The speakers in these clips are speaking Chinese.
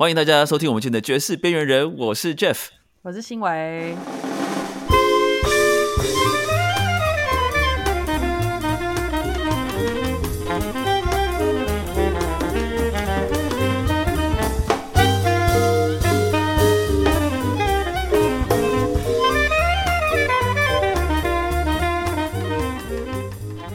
欢迎大家收听我们今天的爵士边缘人，我是 Jeff。我是新维。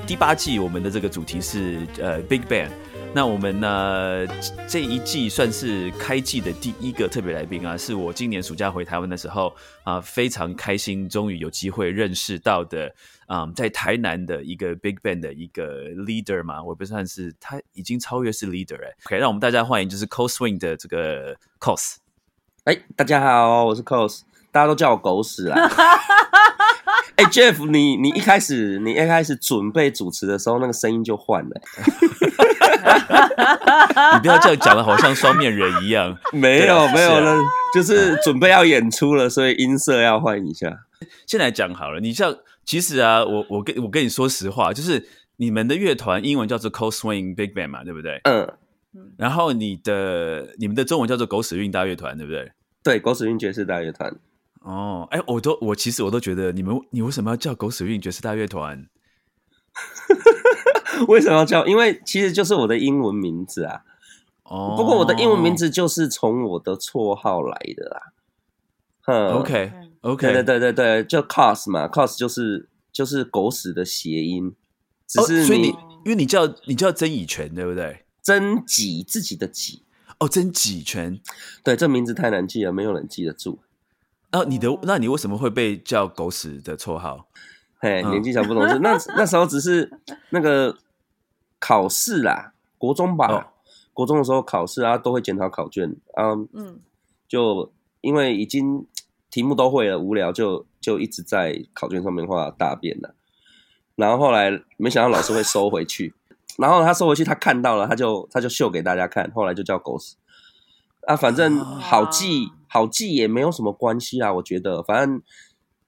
第八季我们的这个主题是呃 Big Bang，那我们呢这一季算是开季的第一个特别来宾啊，是我今年暑假回台湾的时候啊，非常开心，终于有机会认识到的啊，在台南的一个 Big Band 的一个 leader 嘛，我不算是他已经超越是 leader 哎，OK，让我们大家欢迎就是 Co Swing 的这个 Cos，哎，大家好，我是 Cos，大家都叫我狗屎啦。哎，Jeff，你你一开始你一开始准备主持的时候，那个声音就换了。你不要这样讲的，好像双面人一样。没有没有了，就是准备要演出了，所以音色要换一下。先来讲好了，你像其实啊，我我跟我跟你说实话，就是你们的乐团英文叫做 Cold Swing Big Band 嘛，对不对？嗯。然后你的你们的中文叫做狗屎运大乐团，对不对？对，狗屎运爵士大乐团。哦，哎，我都我其实我都觉得你们你为什么要叫狗屎运爵士大乐团？为什么要叫？因为其实就是我的英文名字啊。哦，不过我的英文名字就是从我的绰号来的啦。嗯，OK OK，对对对对，就 cos 嘛，cos 就是就是狗屎的谐音。只是所以你因为你叫你叫曾以权对不对？曾己自己的己哦，曾己权。对，这名字太难记了，没有人记得住。那你的，那你为什么会被叫狗屎的绰号？嘿，年纪小不懂事。那那时候只是那个考试啦，国中吧，国中的时候考试啊，都会检讨考卷啊，嗯，就因为已经题目都会了，无聊就就一直在考卷上面画大便了。然后后来没想到老师会收回去，然后他收回去，他看到了，他就他就秀给大家看，后来就叫狗屎。啊，反正好记好记也没有什么关系啊，我觉得，反正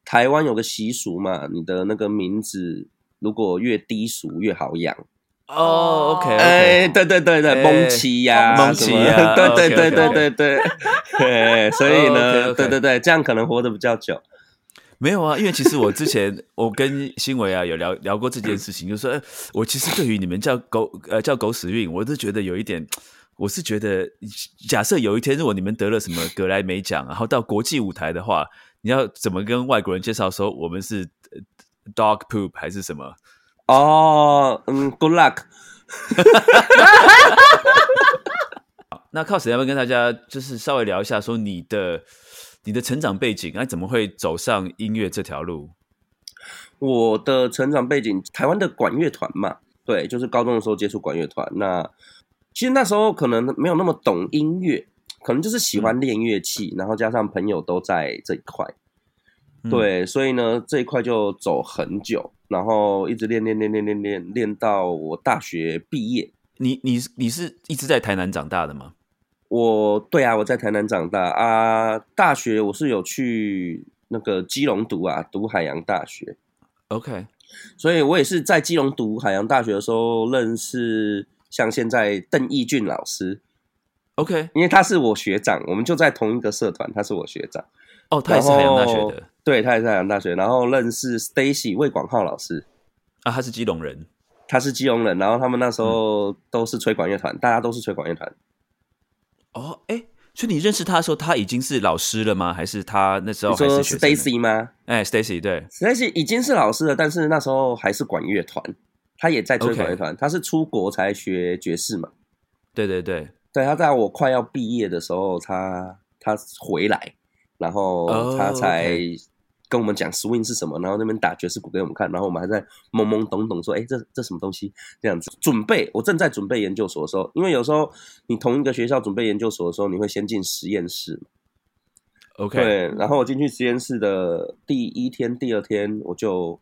台湾有个习俗嘛，你的那个名字如果越低俗越好养。哦，OK，哎，对对对对，蒙奇呀，蒙奇呀，对对对对对对，对，所以呢，对对对，这样可能活得比较久。没有啊，因为其实我之前我跟新维啊有聊聊过这件事情，就说，我其实对于你们叫狗呃叫狗屎运，我都觉得有一点。我是觉得，假设有一天如果你们得了什么格莱美奖，然后到国际舞台的话，你要怎么跟外国人介绍说我们是 dog poop 还是什么？哦，嗯，good luck。那靠谁要不要跟大家就是稍微聊一下，说你的你的成长背景，哎，怎么会走上音乐这条路？我的成长背景，台湾的管乐团嘛，对，就是高中的时候接触管乐团，那。其实那时候可能没有那么懂音乐，可能就是喜欢练乐器，然后加上朋友都在这一块，对，所以呢这一块就走很久，然后一直练练练练练练练到我大学毕业。你你你是一直在台南长大的吗？我对啊，我在台南长大啊，大学我是有去那个基隆读啊，读海洋大学。OK，所以我也是在基隆读海洋大学的时候认识。像现在邓义俊老师，OK，因为他是我学长，我们就在同一个社团，他是我学长。哦，他也是海洋大学的，对，他也是海洋大学。然后认识 Stacy 魏广浩老师，啊，他是基隆人，他是基隆人。然后他们那时候都是吹管乐团，大家都是吹管乐团。哦，哎，所以你认识他的时候，他已经是老师了吗？还是他那时候还是 Stacy 吗？哎，Stacy 对，Stacy 已经是老师了，但是那时候还是管乐团。他也在吹管乐团，他是出国才学爵士嘛？对对对，对他在我快要毕业的时候，他他回来，然后他才跟我们讲 swing 是什么，然后那边打爵士鼓给我们看，然后我们还在懵懵懂懂说：“哎，这这什么东西？”这样子准备，我正在准备研究所的时候，因为有时候你同一个学校准备研究所的时候，你会先进实验室 OK，对，然后我进去实验室的第一天、第二天，我就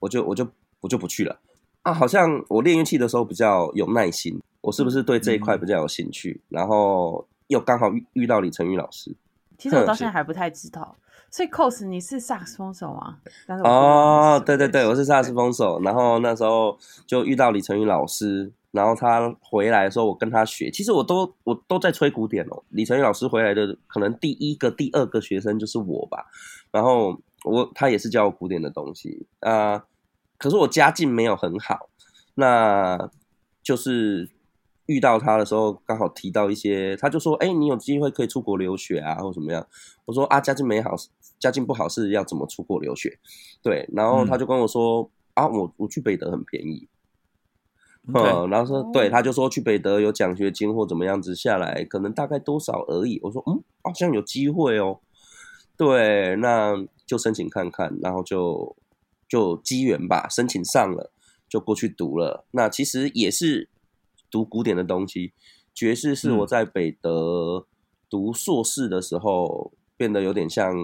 我就我就我就不去了。啊，好像我练乐器的时候比较有耐心，我是不是对这一块比较有兴趣？然后又刚好遇遇到李成宇老师，其实我到现在 还不太知道。所以 cos 你是萨克斯风手吗？哦，对对对，我是萨克斯风手。然后那时候就遇到李成宇老师，然后他回来的时候，我跟他学，其实我都我都在吹古典哦。李成宇老师回来的可能第一个、第二个学生就是我吧。然后我他也是教我古典的东西啊，可是我家境没有很好，那就是遇到他的时候，刚好提到一些，他就说：“哎，你有机会可以出国留学啊，或怎么样？”我说：“啊，家境没好，家境不好是要怎么出国留学？”对，然后他就跟我说：“啊，我我去北德很便宜。”嗯，然后说，对，他就说去北德有奖学金或怎么样子下来，可能大概多少而已。我说，嗯，好像有机会哦。对，那就申请看看，然后就就机缘吧，申请上了，就过去读了。那其实也是读古典的东西，爵士是我在北德读硕士的时候变得有点像，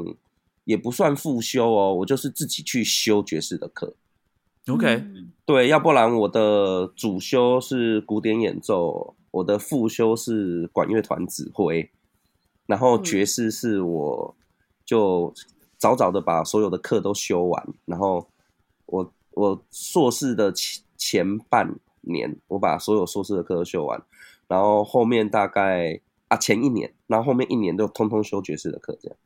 也不算复修哦，我就是自己去修爵士的课。OK，对，要不然我的主修是古典演奏，我的副修是管乐团指挥，然后爵士是我就早早的把所有的课都修完，然后我我硕士的前前半年，我把所有硕士的课都修完，然后后面大概啊前一年，然后后面一年都通通修爵士的课，这样。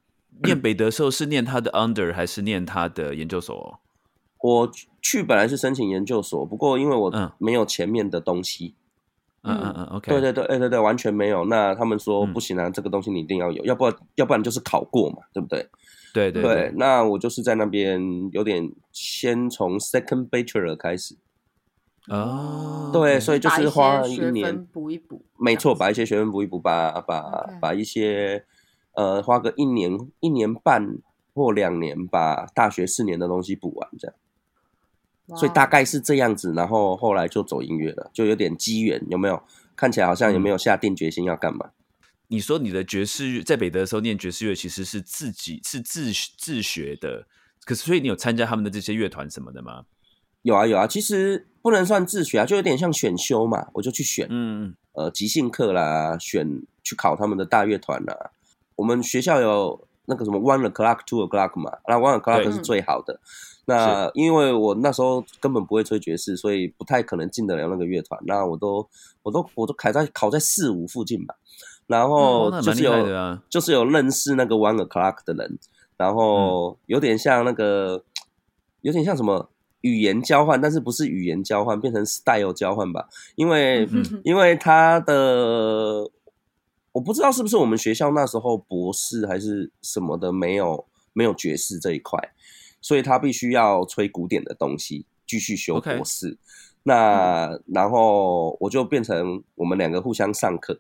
念北德的时候是念他的 under 还是念他的研究所？我去本来是申请研究所，不过因为我没有前面的东西，嗯嗯嗯，OK，对对对，哎对对，完全没有。那他们说不行啊，这个东西你一定要有，要不然要不然就是考过嘛，对不对？对对对。那我就是在那边有点先从 second bachelor 开始，哦，对，所以就是花一年补一补，没错，把一些学分补一补，把把把一些呃花个一年一年半或两年，把大学四年的东西补完，这样。所以大概是这样子，然后后来就走音乐了，就有点机缘，有没有？看起来好像也没有下定决心要干嘛？你说你的爵士乐在北德的时候念爵士乐，其实是自己是自自学的，可是所以你有参加他们的这些乐团什么的吗？有啊有啊，其实不能算自学啊，就有点像选修嘛，我就去选，嗯，呃，即兴课啦，选去考他们的大乐团啦。我们学校有那个什么 one o'clock two o'clock 嘛，那 one o'clock 是最好的。那因为我那时候根本不会吹爵士，所以不太可能进得了那个乐团。那我都我都我都考在考在四五附近吧。然后就是有就是有认识那个 One O'clock 的人，然后有点像那个有点像什么语言交换，但是不是语言交换，变成 style 交换吧？因为因为他的我不知道是不是我们学校那时候博士还是什么的没有没有爵士这一块。所以他必须要吹古典的东西，继续修博士。那然后我就变成我们两个互相上课。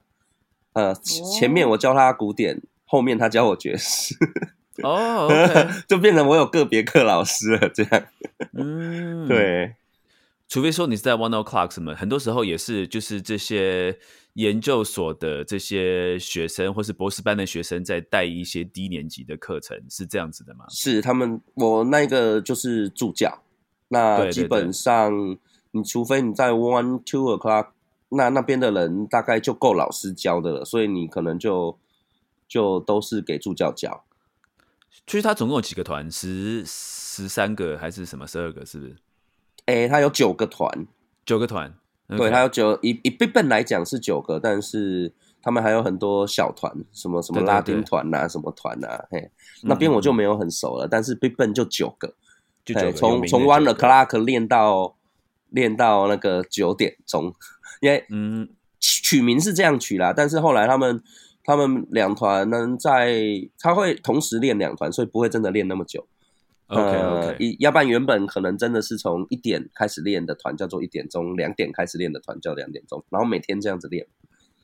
呃，前面我教他古典，后面他教我爵士。哦，就变成我有个别课老师了，这样。嗯，对。除非说你是在 One O'clock 什么，很多时候也是就是这些。研究所的这些学生，或是博士班的学生，在带一些低年级的课程，是这样子的吗？是他们，我那个就是助教。那基本上，你除非你在 one two o'clock，那那边的人大概就够老师教的了，所以你可能就就都是给助教教。其实他总共有几个团？十十三个还是什么？十二个？是不是？哎，他有九个团，九个团。对，他有九以以 Big Bang 来讲是九个，但是他们还有很多小团，什么什么拉丁团呐，什么团呐，嘿，那边我就没有很熟了。但是 Big Bang 就九个，就九个，从从 One O'clock 练到练到那个九点钟，因为嗯取名是这样取啦，但是后来他们他们两团能在他会同时练两团，所以不会真的练那么久。呃，一要不然原本可能真的是从一点开始练的团叫做一点钟，两点开始练的团叫两点钟，然后每天这样子练。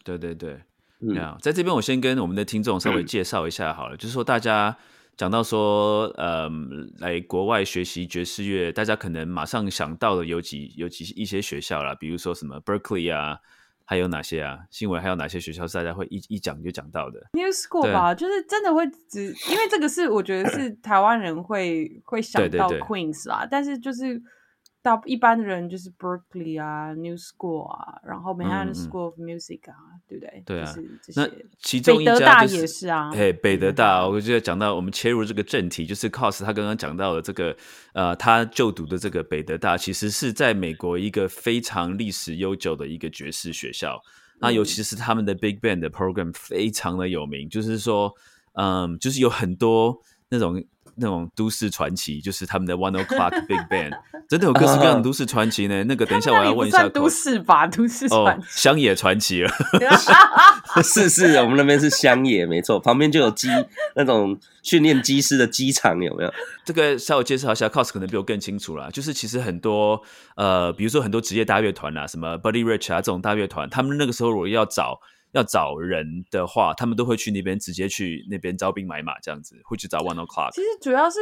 对对对，嗯，在这边我先跟我们的听众稍微介绍一下好了，就是说大家讲到说，呃，来国外学习爵士乐，大家可能马上想到的有几有几一些学校啦，比如说什么 Berkeley 啊。还有哪些啊？新闻还有哪些学校是大家会一一讲就讲到的？New School 吧，就是真的会只因为这个是我觉得是台湾人会会想到 Queens 啦，但是就是大一般的人就是 Berkeley 啊，New School 啊，然后 Manhattan School of Music 啊，对不对？对啊，那其中一家就是啊，哎，北德大，我就讲到我们切入这个正题，就是 Cos 他刚刚讲到的这个，呃，他就读的这个北德大，其实是在美国一个非常历史悠久的一个爵士学校，那尤其是他们的 Big Band 的 Program 非常的有名，就是说，嗯，就是有很多那种。那种都市传奇，就是他们的 One O'clock Big Band，真的有各式各样的都市传奇呢。那个等一下我要问一下，都市吧，都市传奇，乡野传奇了。是是，我们那边是乡野，没错，旁边就有机那种训练机师的机场，有没有？这个稍微介绍一下，Cos 可能比我更清楚啦。就是其实很多呃，比如说很多职业大乐团啊，什么 Buddy Rich 啊这种大乐团，他们那个时候如果要找。要找人的话，他们都会去那边直接去那边招兵买马，这样子会去找 One O'clock。其实主要是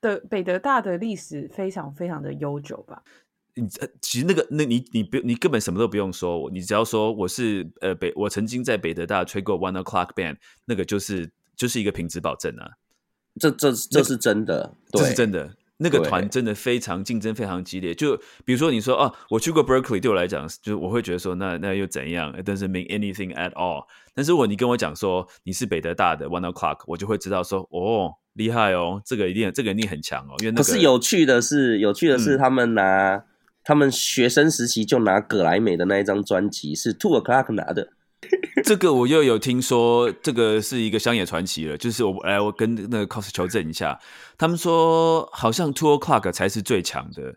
的北德大的历史非常非常的悠久吧。你其实那个那你你不你根本什么都不用说，你只要说我是呃北我曾经在北德大吹过 One O'clock Band，那个就是就是一个品质保证啊。这这这是真的，这是真的。那个团真的非常竞争，非常激烈。就比如说，你说啊，我去过 Berkeley，对我来讲，就我会觉得说，那那又怎样？It doesn't mean anything at all。但是如果你跟我讲说你是北德大的 One O'clock，我就会知道说，哦，厉害哦，这个一定，这个一定很强哦。因为那可是有趣的是，有趣的是，他们拿他们学生时期就拿葛莱美的那一张专辑是 Two O'clock 拿的。这个我又有听说，这个是一个乡野传奇了。就是我来，我跟那个 cos 求证一下，他们说好像 Two O'clock 才是最强的。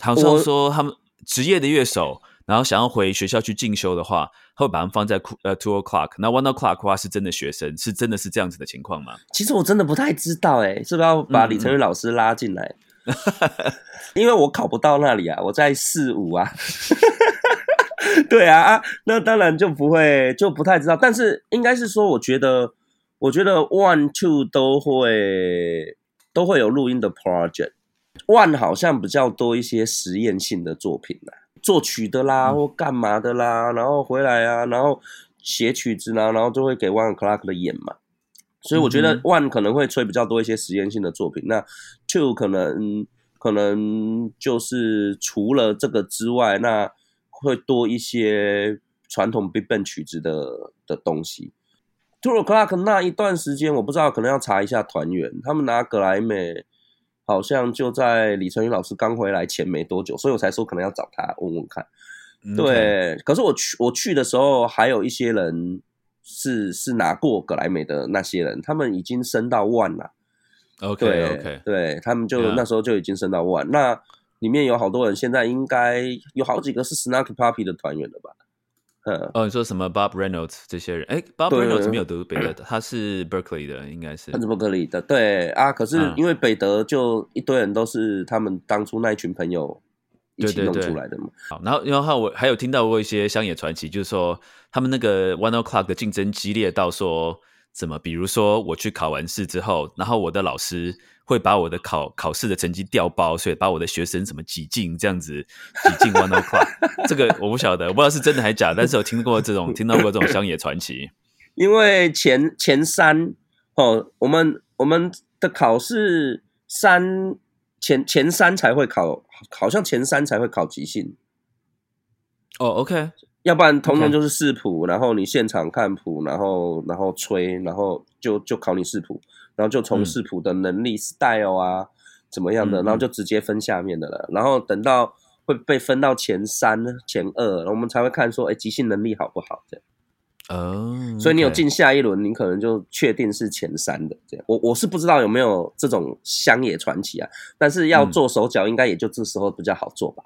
好像说他们职业的乐手，然后想要回学校去进修的话，会把他们放在呃 Two O'clock。那 One O'clock 的话是真的学生，是真的是这样子的情况吗？其实我真的不太知道，哎，是不是要把李成宇老师拉进来？因为我考不到那里啊，我在四五啊。对啊啊，那当然就不会，就不太知道。但是应该是说，我觉得，我觉得 One Two 都会都会有录音的 project。One 好像比较多一些实验性的作品啦，作曲的啦，或干嘛的啦，然后回来啊，然后写曲子啦，然后就会给 One Clark 的演嘛。所以我觉得 One 可能会吹比较多一些实验性的作品。那 Two 可能可能就是除了这个之外，那会多一些传统 Big Band 曲子的的东西。Two O'clock 那一段时间，我不知道，可能要查一下团员。他们拿格莱美，好像就在李成宇老师刚回来前没多久，所以我才说可能要找他问问看。对，可是我去我去的时候，还有一些人是是拿过格莱美的那些人，他们已经升到 One 了。OK OK，对他们就那时候就已经升到 One 那。里面有好多人，现在应该有好几个是 Snarky Puppy 的团员了吧？嗯，哦，你说什么 Bob Reynolds 这些人？哎，Bob Reynolds 没有读北德的，他是 Berkeley 的，应该是。他是 Berkeley 的，对啊。可是因为北德就一堆人都是他们当初那一群朋友一起弄出来的嘛。好，然后然后我还有听到过一些乡野传奇，就是说他们那个 One O'clock 的竞争激烈到说，怎么？比如说我去考完试之后，然后我的老师。会把我的考考试的成绩调包，所以把我的学生怎么挤进这样子挤进 One O'clock，这个我不晓得，我不知道是真的还是假，但是我听过这种听到过这种乡野传奇。因为前前三哦，我们我们的考试三前前三才会考，好像前三才会考即兴。哦，OK，要不然通通就是视谱，然后你现场看谱，然后然后吹，然后就就考你视谱。然后就从视谱的能力、style 啊，怎么样的，然后就直接分下面的了。然后等到会被分到前三、前二，我们才会看说，哎，即兴能力好不好？这样。哦。所以你有进下一轮，你可能就确定是前三的这样。我我是不知道有没有这种乡野传奇啊，但是要做手脚，应该也就这时候比较好做吧。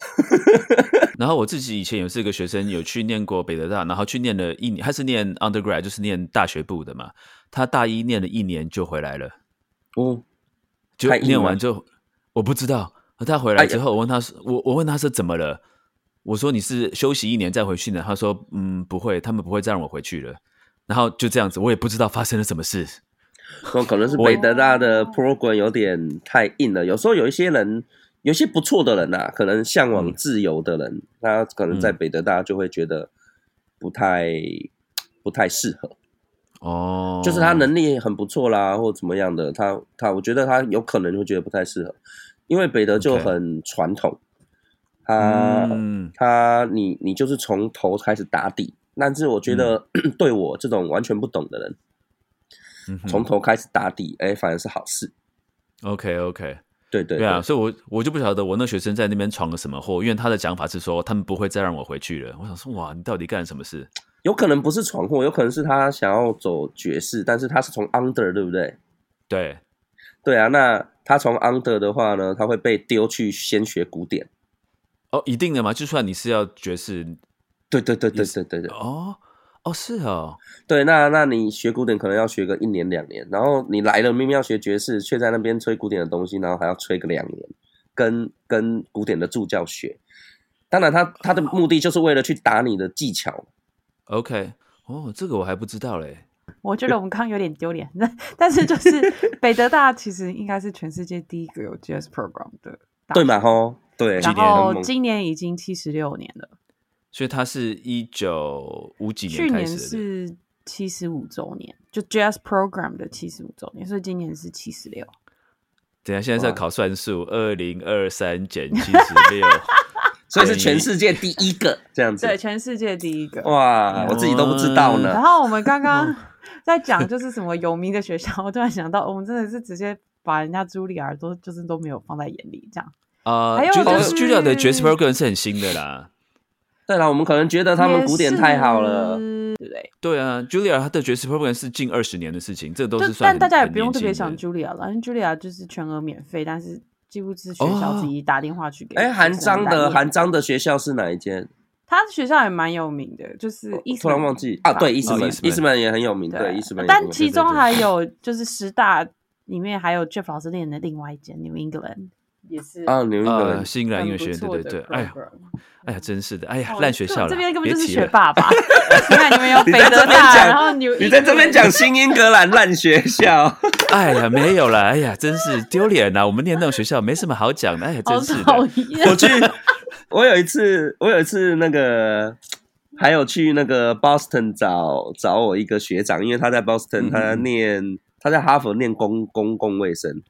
然后我自己以前也是一个学生，有去念过北德大，然后去念了一年，他是念 undergrad，就是念大学部的嘛。他大一念了一年就回来了，哦，就念完就我不知道。他回来之后，我问他我我问他是怎么了？我说你是休息一年再回去呢？他说嗯，不会，他们不会再让我回去了。然后就这样子，我也不知道发生了什么事。说可能是北德大的 program 有点太硬了。有时候有一些人，有些不错的人呐，可能向往自由的人，他可能在北德大就会觉得不太不太适合。哦，就是他能力很不错啦，或怎么样的，他他，我觉得他有可能会觉得不太适合。因为北德就很传统，他他你你就是从头开始打底，但是我觉得 对我这种完全不懂的人，从头开始打底，哎，反而是好事。OK OK，对对对啊，所以我我就不晓得我那学生在那边闯了什么祸，因为他的讲法是说他们不会再让我回去了。我想说，哇，你到底干了什么事？有可能不是闯祸，有可能是他想要走爵士，但是他是从 under，对不对？对，对啊，那他从 under 的话呢，他会被丢去先学古典。哦，一定的吗？就算你是要爵士，对对对对对对对。哦哦，是哦，对，那那你学古典可能要学个一年两年，然后你来了明明要学爵士，却在那边吹古典的东西，然后还要吹个两年，跟跟古典的助教学。当然，他他的目的就是为了去打你的技巧。OK，哦，这个我还不知道嘞。我觉得我们刚刚有点丢脸，那 但是就是北德大其实应该是全世界第一个有 Jazz Program 的，对嘛？吼，对。然后今年已经七十六年了，所以它是一九五几年去年是七十五周年，就 Jazz Program 的七十五周年，所以今年是七十六。等下，现在在考算术，二零二三减七十六。所以是全世界第一个 这样子，对，全世界第一个。哇，我自己都不知道呢。然后我们刚刚 在讲就是什么有名的学校，我突然想到，我们真的是直接把人家茱莉尔都就是都没有放在眼里，这样。啊，还有就是茱莉尔的 Jazz Program 是很新的啦。对啦，我们可能觉得他们古典太好了，对不对？对啊，Julia 她的爵士 program 是近二十年的事情，这都是算。但大家也不用特别想 Julia 了，因为 Julia 就是全额免费，但是。几乎是学校自己打电话去给。哎，韩章的韩章的学校是哪一间？他学校也蛮有名的，就是突然忘记啊，对，伊斯门，伊斯门也很有名，对，伊斯门。但其中还有就是十大里面还有 Jeff 老师练的另外一间 New England。也是啊，牛英新兰音乐学院，对对对，哎呀，哎呀，真是的，哎呀，烂学校了，这边根本就是学霸吧？你看你们有北德大，然后牛，你在这边讲新英格兰烂学校，哎呀，没有了，哎呀，真是丢脸呐！我们念那种学校没什么好讲的，哎呀，真是的。我去，我有一次，我有一次那个，还有去那个 Boston 找找我一个学长，因为他在 Boston，他念他在哈佛念公公共卫生。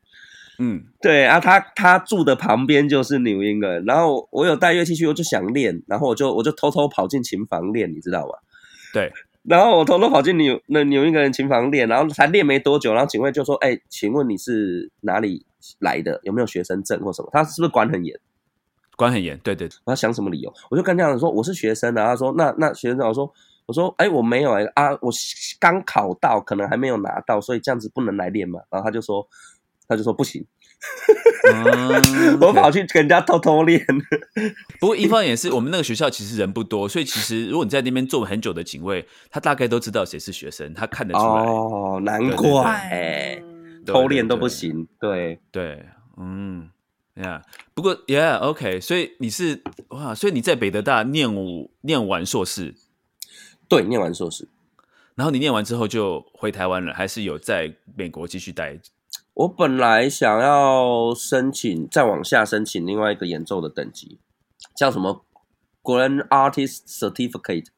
嗯，对啊，他他住的旁边就是纽英格然后我有带乐器去，我就想练，然后我就我就偷偷跑进琴房练，你知道吗？对，然后我偷偷跑进纽那纽英格人琴房练，然后才练没多久，然后警卫就说：“哎，请问你是哪里来的？有没有学生证或什么？”他是不是管很严？管很严，对对。我要想什么理由？我就跟这样子说：“我是学生。”然后他说：“那那学生证？”我说：“我说，哎，我没有哎啊，我刚考到，可能还没有拿到，所以这样子不能来练嘛。”然后他就说。他就说不行，我跑去跟人家偷偷练。不过一方也是，我们那个学校其实人不多，所以其实如果你在那边做很久的警卫，他大概都知道谁是学生，他看得出来。哦，难怪偷练都不行。对对，嗯，呀，不过，Yeah，OK，所以你是哇，所以你在北德大念武念完硕士，对，念完硕士，然后你念完之后就回台湾了，还是有在美国继续待？我本来想要申请再往下申请另外一个演奏的等级，叫什么 Grand Artist Certificate。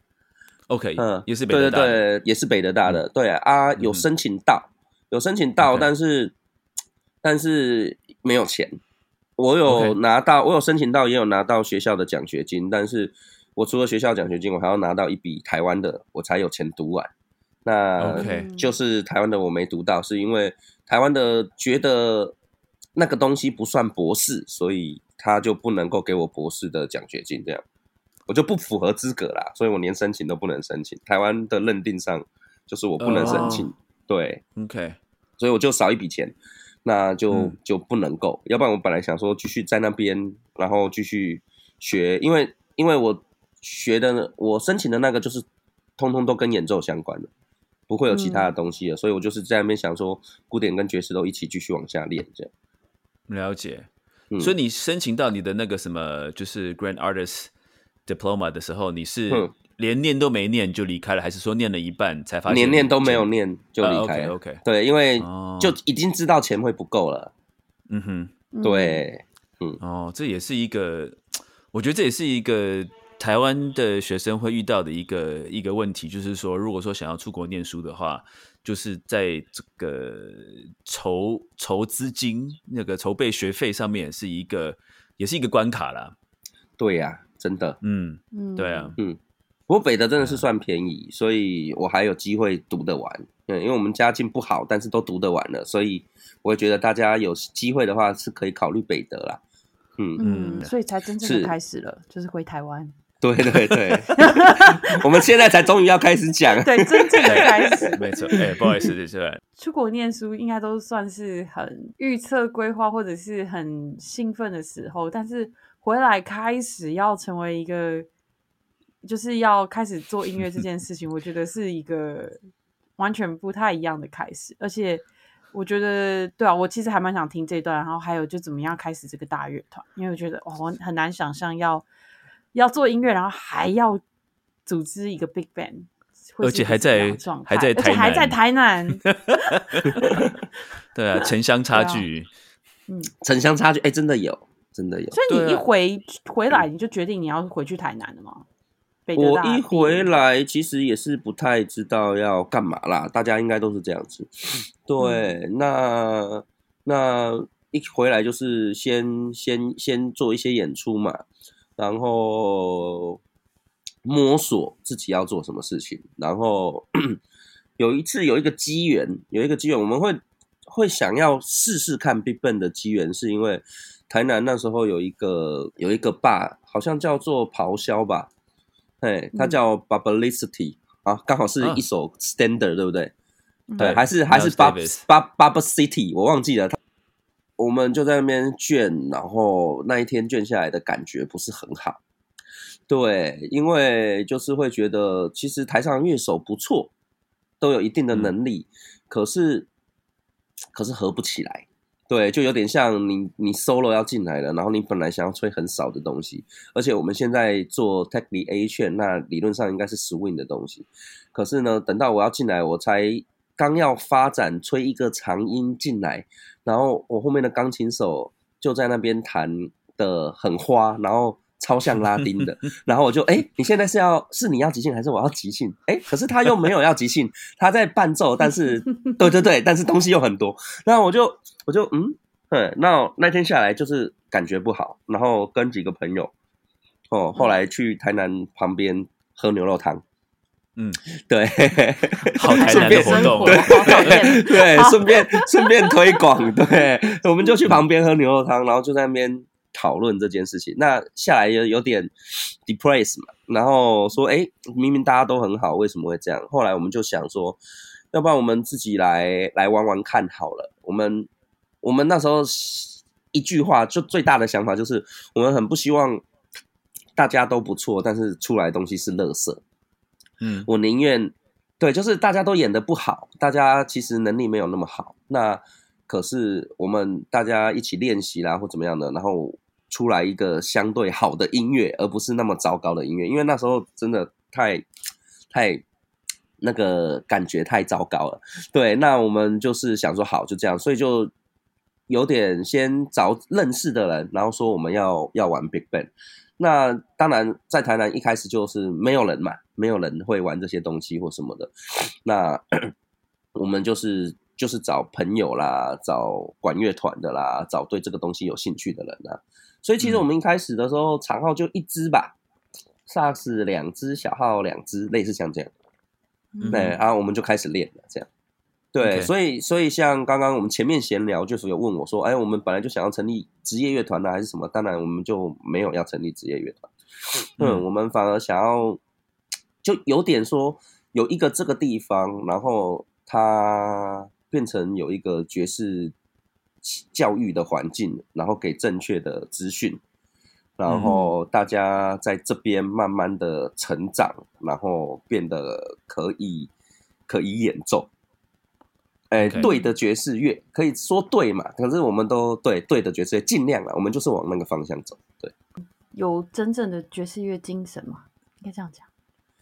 OK，嗯，也是北对对对，也是北德大的。对啊，有申请到，有申请到，但是但是没有钱。我有拿到，我有申请到，也有拿到学校的奖学金，但是我除了学校奖学金，我还要拿到一笔台湾的，我才有钱读完。那就是台湾的我没读到，是因为。台湾的觉得那个东西不算博士，所以他就不能够给我博士的奖学金，这样我就不符合资格啦，所以我连申请都不能申请。台湾的认定上就是我不能申请，对，OK，所以我就少一笔钱，那就就不能够。要不然我本来想说继续在那边，然后继续学，因为因为我学的我申请的那个就是通通都跟演奏相关的。不会有其他的东西了，所以我就是在那边想说，古典跟爵士都一起继续往下练，这样。了解，所以你申请到你的那个什么，就是 Grand Artist Diploma 的时候，你是连念都没念就离开了，还是说念了一半才发现？连念都没有念就离开了。OK，对，因为就已经知道钱会不够了。嗯哼，对，嗯，哦，这也是一个，我觉得这也是一个。台湾的学生会遇到的一个一个问题，就是说，如果说想要出国念书的话，就是在这个筹筹资金、那个筹备学费上面是一个，也是一个关卡啦。对呀，真的，嗯嗯，对啊，嗯。不过北德真的是算便宜，所以我还有机会读得完。嗯，因为我们家境不好，但是都读得完了，所以我觉得大家有机会的话是可以考虑北德啦。嗯嗯，所以才真正的开始了，就是回台湾。对对对，我们现在才终于要开始讲，对，真正的开始。没错，哎，不好意思。出国念书应该都算是很预测规划或者是很兴奋的时候，但是回来开始要成为一个。就是要开始做音乐这件事情，我觉得是一个完全不太一样的开始。而且，我觉得对啊，我其实还蛮想听这段。然后还有，就怎么样开始这个大乐团？因为我觉得哇，我很难想象要要做音乐，然后还要组织一个 big band，而且还在还在而且还在台南。对啊，城乡差距，嗯，城乡差距，哎，真的有，真的有。所以你一回回来，你就决定你要回去台南了吗？我一回来，其实也是不太知道要干嘛啦。大家应该都是这样子。对，那那一回来就是先先先做一些演出嘛，然后摸索自己要做什么事情。然后有一次有一个机缘，有一个机缘，我们会会想要试试看 Big Bang 的机缘，是因为台南那时候有一个有一个坝，好像叫做咆哮吧。对，它叫 Bubblicity 啊，刚好是一首 Standard，对不对？对，还是还是 Bub Bub Bub City，我忘记了。我们就在那边卷，然后那一天卷下来的感觉不是很好。对，因为就是会觉得，其实台上乐手不错，都有一定的能力，可是可是合不起来。对，就有点像你你 solo 要进来了，然后你本来想要吹很少的东西，而且我们现在做 technic A 券，那理论上应该是 swing 的东西，可是呢，等到我要进来，我才刚要发展吹一个长音进来，然后我后面的钢琴手就在那边弹的很花，然后。超像拉丁的，然后我就哎，你现在是要是你要即兴还是我要即兴？哎，可是他又没有要即兴，他在伴奏，但是 对对对，但是东西又很多，然后我就我就嗯，对，那那天下来就是感觉不好，然后跟几个朋友哦，后来去台南旁边喝牛肉汤，嗯，对，好台南的活动，对对，顺便顺便推广，对，我们就去旁边喝牛肉汤，然后就在那边。讨论这件事情，那下来有有点 depress 嘛，然后说，哎，明明大家都很好，为什么会这样？后来我们就想说，要不然我们自己来来玩玩看好了。我们我们那时候一句话，就最大的想法就是，我们很不希望大家都不错，但是出来的东西是垃圾。嗯，我宁愿对，就是大家都演的不好，大家其实能力没有那么好，那可是我们大家一起练习啦，或怎么样的，然后。出来一个相对好的音乐，而不是那么糟糕的音乐，因为那时候真的太太那个感觉太糟糕了。对，那我们就是想说好就这样，所以就有点先找认识的人，然后说我们要要玩 Big Bang。那当然在台南一开始就是没有人嘛，没有人会玩这些东西或什么的。那 我们就是就是找朋友啦，找管乐团的啦，找对这个东西有兴趣的人啦。所以其实我们一开始的时候，长号就一支吧，萨斯两支，小号两支，类似像这样。对，然后我们就开始练了，这样。对，所以所以像刚刚我们前面闲聊，就是有问我说：“哎，我们本来就想要成立职业乐团呢，还是什么？”当然，我们就没有要成立职业乐团。嗯，我们反而想要，就有点说有一个这个地方，然后它变成有一个爵士。教育的环境，然后给正确的资讯，然后大家在这边慢慢的成长，然后变得可以可以演奏，哎，对的爵士乐可以说对嘛？可是我们都对对的爵士乐，尽量啊，我们就是往那个方向走。对，有真正的爵士乐精神吗？应该这样讲，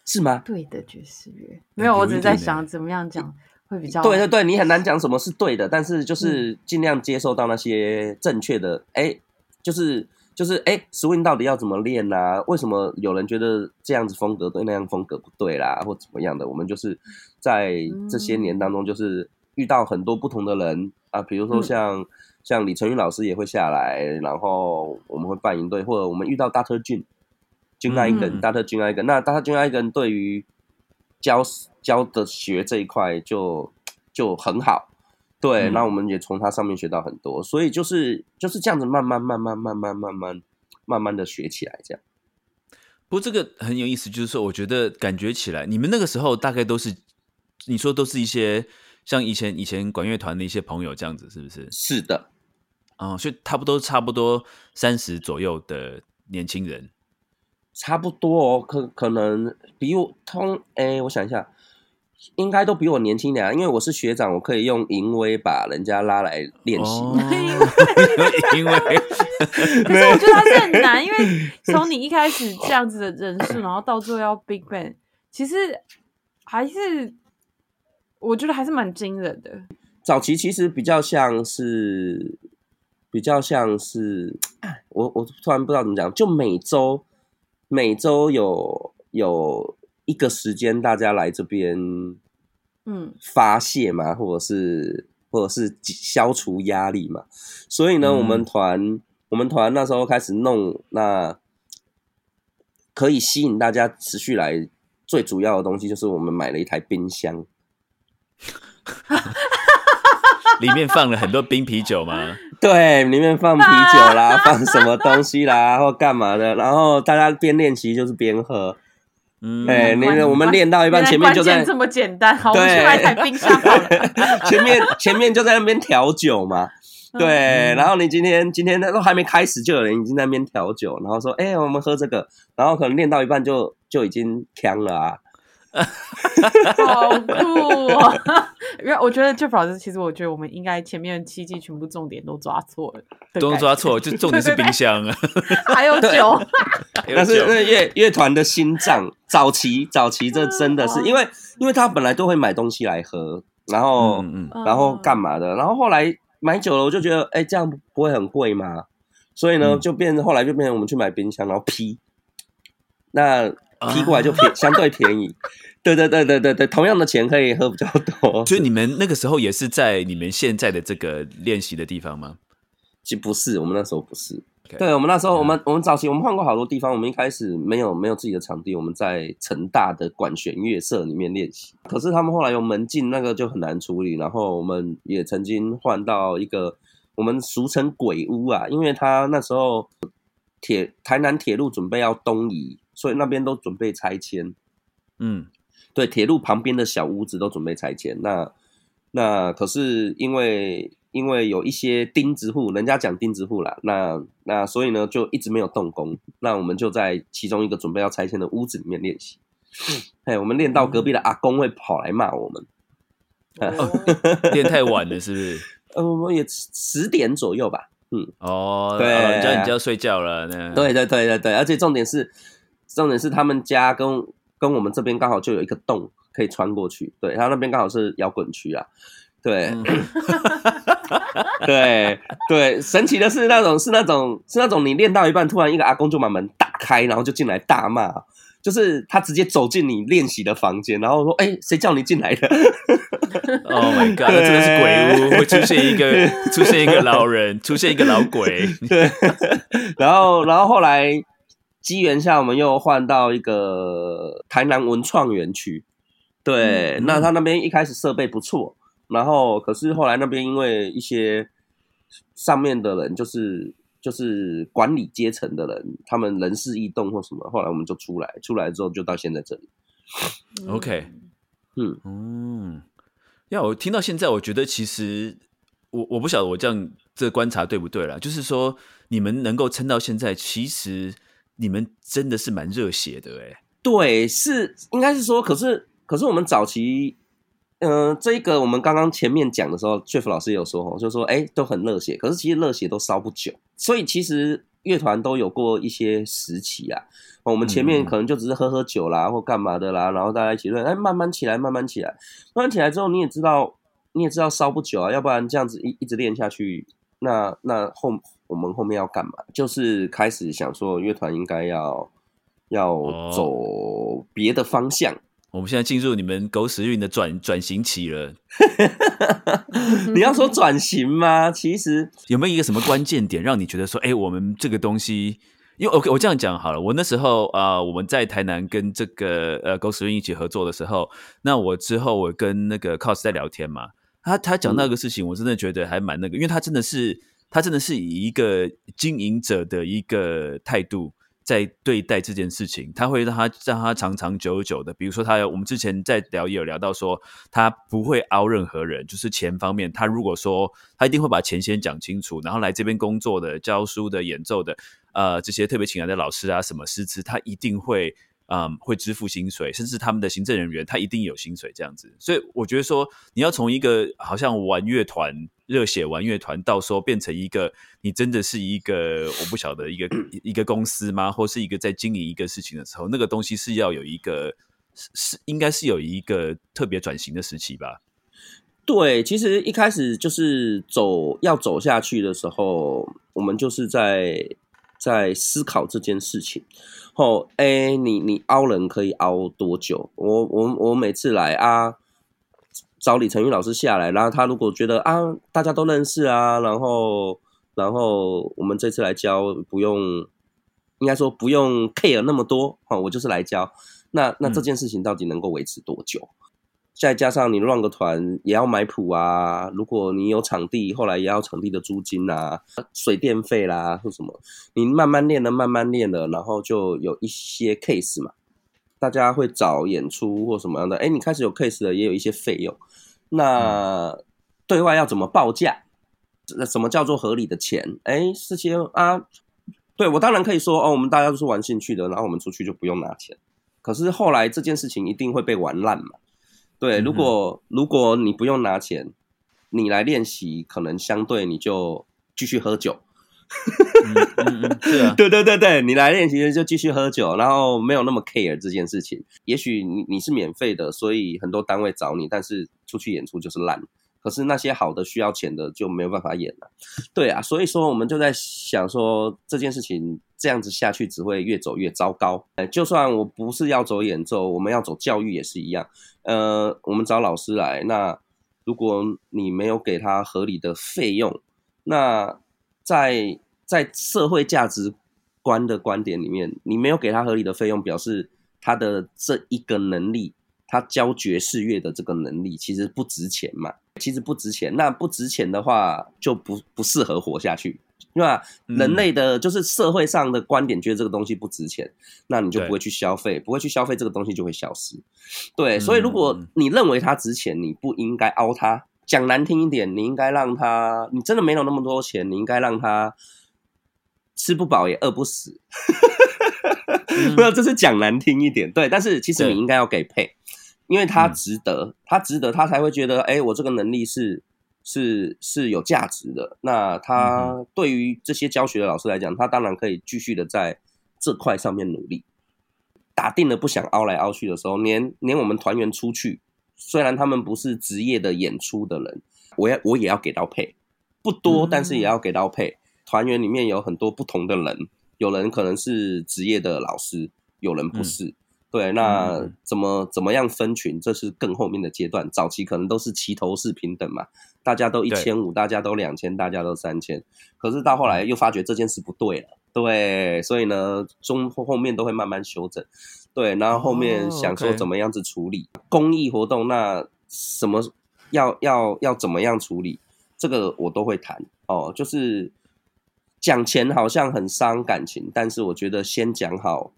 是吗？对的爵士乐，没有，我只是在想怎么样讲。会比较对对对，你很难讲什么是对的，但是就是尽量接受到那些正确的，哎，就是就是哎，swing 到底要怎么练呐？为什么有人觉得这样子风格对那样风格不对啦，或怎么样的？我们就是在这些年当中，就是遇到很多不同的人啊，比如说像像李成宇老师也会下来，然后我们会办营队，或者我们遇到大特俊，君爱根，大特君爱根，那大特君爱根对于教教的学这一块就就很好。对，那我们也从他上面学到很多，所以就是就是这样子，慢慢慢慢慢慢慢慢慢慢的学起来，这样。不过这个很有意思，就是说，我觉得感觉起来，你们那个时候大概都是，你说都是一些像以前以前管乐团的一些朋友这样子，是不是？是的，啊，所以差不多差不多三十左右的年轻人，差不多哦，可可能比我通，哎，我想一下。应该都比我年轻点，因为我是学长，我可以用淫威把人家拉来练习。因为，可是我觉得还是很难，因为从你一开始这样子的人数，然后到最后要 Big Bang，其实还是我觉得还是蛮惊人的。早期其实比较像是，比较像是，我我突然不知道怎么讲，就每周每周有有。一个时间，大家来这边，嗯，发泄嘛，或者是或者是消除压力嘛。所以呢，我们团我们团那时候开始弄，那可以吸引大家持续来。最主要的东西就是我们买了一台冰箱，里面放了很多冰啤酒吗？对，里面放啤酒啦，放什么东西啦，或干嘛的。然后大家边练习就是边喝。嗯，哎，那个我们练到一半，前面就在这么简单，好，我们去买台冰箱好了。前面前面就在那边调酒嘛，对。然后你今天今天那都还没开始，就有人已经在那边调酒，然后说：“哎，我们喝这个。”然后可能练到一半就就已经呛了啊。好酷啊！因为我觉得 Jeff 老师，其实我觉得我们应该前面七季全部重点都抓错了，都抓错，就 重点是冰箱啊，还有酒，但是那乐乐团的心脏。早期早期，这真的是因为因为他本来都会买东西来喝，然后然后干嘛的，然后后来买久了，我就觉得哎，这样不会很贵吗？所以呢，就变后来就变成我们去买冰箱，然后批，那批过来就便 相对便宜。对对对对对对，同样的钱可以喝比较多。就你们那个时候也是在你们现在的这个练习的地方吗？其实不是，我们那时候不是。对，我们那时候我们我们早期我们换过好多地方。我们一开始没有没有自己的场地，我们在成大的管弦乐社里面练习。可是他们后来有门禁，那个就很难处理。然后我们也曾经换到一个我们俗称鬼屋啊，因为他那时候铁台南铁路准备要东移，所以那边都准备拆迁。嗯。对，铁路旁边的小屋子都准备拆迁。那那可是因为因为有一些钉子户，人家讲钉子户啦，那那所以呢就一直没有动工。那我们就在其中一个准备要拆迁的屋子里面练习。哎，我们练到隔壁的阿公会跑来骂我们，练太晚了是不是？呃，我们也十点左右吧。嗯，哦，对，叫你就要睡觉了。对对对对对，而且重点是重点是他们家跟。跟我们这边刚好就有一个洞可以穿过去，对，他那边刚好是摇滚区啊，对，对对，神奇的是那种是那种是那种你练到一半，突然一个阿公就把门打开，然后就进来大骂，就是他直接走进你练习的房间，然后说：“哎，谁叫你进来的？” Oh my god！这个是鬼屋，会出现一个出现一个老人，出现一个老鬼，对，然后然后后来。机缘下，我们又换到一个台南文创园区。对，那他那边一开始设备不错，然后可是后来那边因为一些上面的人，就是就是管理阶层的人，他们人事异动或什么，后来我们就出来，出来之后就到现在这里。OK，嗯嗯，要我听到现在，我觉得其实我我不晓得我这样这观察对不对了，就是说你们能够撑到现在，其实。你们真的是蛮热血的哎，对，是应该是说，可是可是我们早期，嗯，这个我们刚刚前面讲的时候，Jeff 老师也有说哦，就说哎，都很热血，可是其实热血都烧不久，所以其实乐团都有过一些时期啊，我们前面可能就只是喝喝酒啦，或干嘛的啦，然后大家一起练，哎，慢慢起来，慢慢起来，慢慢起来之后，你也知道，你也知道烧不久啊，要不然这样子一一直练下去，那那后我们后面要干嘛？就是开始想说乐团应该要要走别的方向。我们现在进入你们狗屎运的转转型期了。你要说转型吗？其实 有没有一个什么关键点让你觉得说，哎，我们这个东西，因为 OK，我这样讲好了。我那时候啊，我们在台南跟这个呃狗屎运一起合作的时候，那我之后我跟那个 cos 在聊天嘛，他他讲那个事情，我真的觉得还蛮那个，因为他真的是他真的是以一个经营者的一个态度。在对待这件事情，他会让他让他长长久久的。比如说，他我们之前在聊也有聊到说，他不会凹任何人，就是钱方面，他如果说他一定会把钱先讲清楚，然后来这边工作的、教书的、演奏的，呃，这些特别请来的老师啊，什么师资，他一定会。嗯，会支付薪水，甚至他们的行政人员他一定有薪水这样子，所以我觉得说你要从一个好像玩乐团、热血玩乐团，到说变成一个你真的是一个我不晓得一个一个公司吗，或是一个在经营一个事情的时候，那个东西是要有一个是应该是有一个特别转型的时期吧？对，其实一开始就是走要走下去的时候，我们就是在在思考这件事情。哦，哎，你你凹人可以凹多久？我我我每次来啊，找李成玉老师下来，然后他如果觉得啊，大家都认识啊，然后然后我们这次来教，不用应该说不用 care 那么多，哦，我就是来教。那那这件事情到底能够维持多久？再加上你乱个团也要买谱啊，如果你有场地，后来也要场地的租金啊、水电费啦或什么，你慢慢练了，慢慢练了，然后就有一些 case 嘛，大家会找演出或什么样的，哎，你开始有 case 了，也有一些费用，那对外要怎么报价？什么叫做合理的钱？哎，这些啊，对我当然可以说哦，我们大家都是玩兴趣的，然后我们出去就不用拿钱，可是后来这件事情一定会被玩烂嘛。对，如果如果你不用拿钱，你来练习，可能相对你就继续喝酒。对对对对，你来练习就继续喝酒，然后没有那么 care 这件事情。也许你你是免费的，所以很多单位找你，但是出去演出就是烂。可是那些好的需要钱的就没有办法演了。对啊，所以说我们就在想说这件事情这样子下去只会越走越糟糕。就算我不是要走演奏，我们要走教育也是一样。呃，我们找老师来，那如果你没有给他合理的费用，那在在社会价值观的观点里面，你没有给他合理的费用，表示他的这一个能力，他教爵士乐的这个能力其实不值钱嘛？其实不值钱，那不值钱的话，就不不适合活下去。对吧？人类的就是社会上的观点，觉得这个东西不值钱，那你就不会去消费，不会去消费，这个东西就会消失。对，所以如果你认为它值钱，你不应该凹它。讲难听一点，你应该让它，你真的没有那么多钱，你应该让它吃不饱也饿不死。不要，这是讲难听一点。对，但是其实你应该要给配，因为它值得，它值得，它才会觉得，哎，我这个能力是。是是有价值的。那他对于这些教学的老师来讲，他当然可以继续的在这块上面努力。打定了不想凹来凹去的时候，连连我们团员出去，虽然他们不是职业的演出的人，我要我也要给到配，不多，但是也要给到配。团员里面有很多不同的人，有人可能是职业的老师，有人不是。对，那怎么怎么样分群，这是更后面的阶段。早期可能都是齐头式平等嘛，大家都一千五，大家都两千，大家都三千。可是到后来又发觉这件事不对了，对，所以呢，中后面都会慢慢修正。对，然后后面想说怎么样子处理公益活动，那什么要要要怎么样处理，这个我都会谈哦。就是讲钱好像很伤感情，但是我觉得先讲好。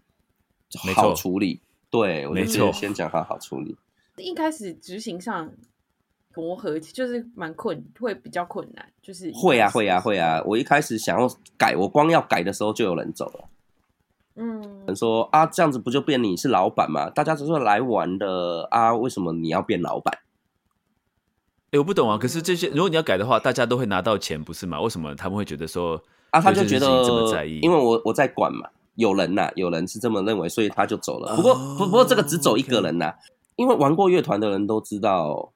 好处理，对，我觉得先讲好好处理。一开始执行上磨合就是蛮困，会比较困难，就是会啊，会啊，会啊。我一开始想要改，我光要改的时候就有人走了。嗯，人说啊，这样子不就变你是老板吗？大家都是来玩的啊，为什么你要变老板？哎，我不懂啊。可是这些，如果你要改的话，大家都会拿到钱，不是吗？为什么他们会觉得说啊？他就觉得这么在意，因为我我在管嘛。有人呐，有人是这么认为，所以他就走了。不过，不不过这个只走一个人呐，因为玩过乐团的人都知道，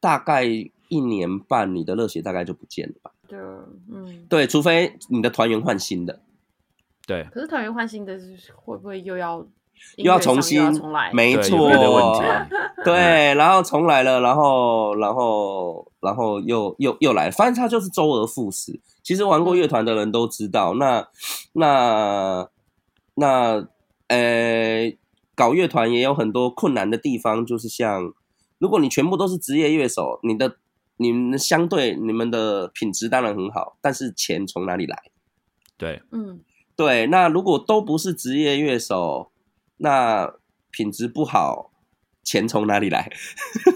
大概一年半，你的热血大概就不见了吧？对，嗯，对，除非你的团员换新的，对，可是团员换新的是会不会又要又要重新重来？没错。对，然后重来了，然后然后然后又又又来，反正他就是周而复始。其实玩过乐团的人都知道，那那那呃，搞乐团也有很多困难的地方，就是像如果你全部都是职业乐手，你的你们相对你们的品质当然很好，但是钱从哪里来？对，嗯，对，那如果都不是职业乐手，那品质不好，钱从哪里来？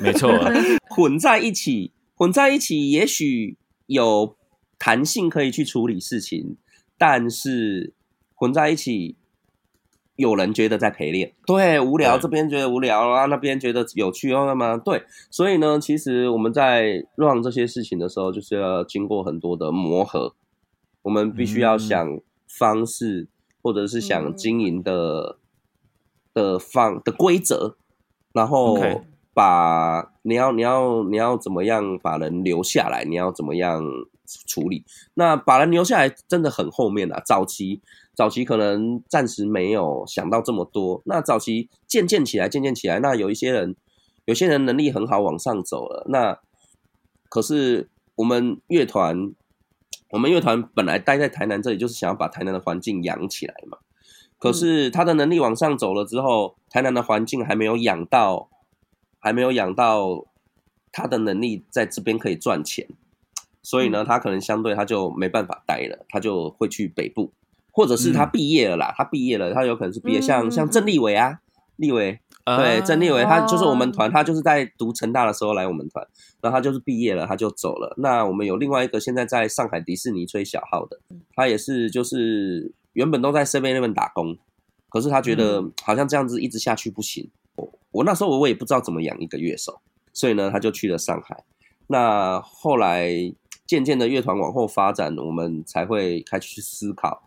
没错，混在一起，混在一起，也许有弹性可以去处理事情，但是混在一起，有人觉得在陪练，对，无聊，对。这边觉得无聊啊，那边觉得有趣哦，那么对，所以呢，其实我们在 run 这些事情的时候，就是要经过很多的磨合，我们必须要嗯。想方式，或者是想嗯。经营的、的方的规则，然后把你要你要你要怎么样把人留下来，你要怎么样处理？那把人留下来真的很后面啊，早期早期可能暂时没有想到这么多，那早期渐渐起来，渐渐起来，那有一些人有些人能力很好，往上走了，那可是我们乐团。我们乐团本来待在台南这里，就是想要把台南的环境养起来嘛。可是他的能力往上走了之后，台南的环境还没有养到，还没有养到他的能力在这边可以赚钱，所以呢，他可能相对他就没办法待了，他就会去北部，或者是他嗯毕业了啦，他毕业了，他有可能是毕业，嗯像像郑立伟啊，立伟，对，郑立伟他就是我们团，他就是在读成大的时候来我们团，然后他就是毕业了，他就走了。那我们有另外一个现在在上海迪士尼吹小号的，他也是就是原本都在 Seven Eleven 打工，可是他觉得好像这样子一直下去不行。我我那时候我也不知道怎么养一个乐手，所以呢他就去了上海。那后来渐渐的乐团往后发展，我们才会开始去思考。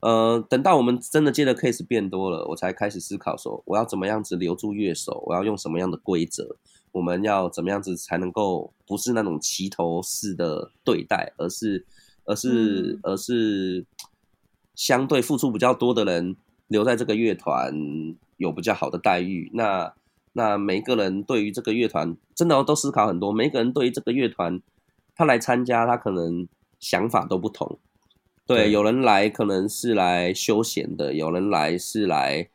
呃，等到我们真的接的 case 变多了，我才开始思考说，我要怎么样子留住乐手，我要用什么样的规则，我们要怎么样子才能够不是那种齐头式的对待，而是而是、嗯而是相对付出比较多的人留在这个乐团有比较好的待遇。那那每一个人对于这个乐团真的都思考很多，每一个人对于这个乐团他来参加，他可能想法都不同。对，对有人来可能是来休闲的，有人来是来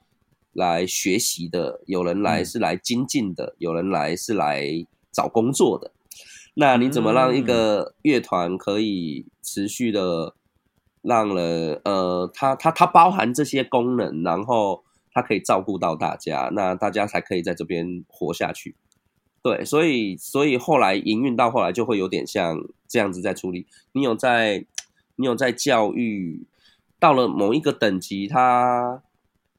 来学习的，有人来嗯是来精进的，有人来是来找工作的。那你怎么让一个乐团可以持续的让人呃，它它它包含这些功能，然后它可以照顾到大家，那大家才可以在这边活下去。对，所以所以后来营运到后来就会有点像这样子在处理。你有在你有在教育到了某一个等级，它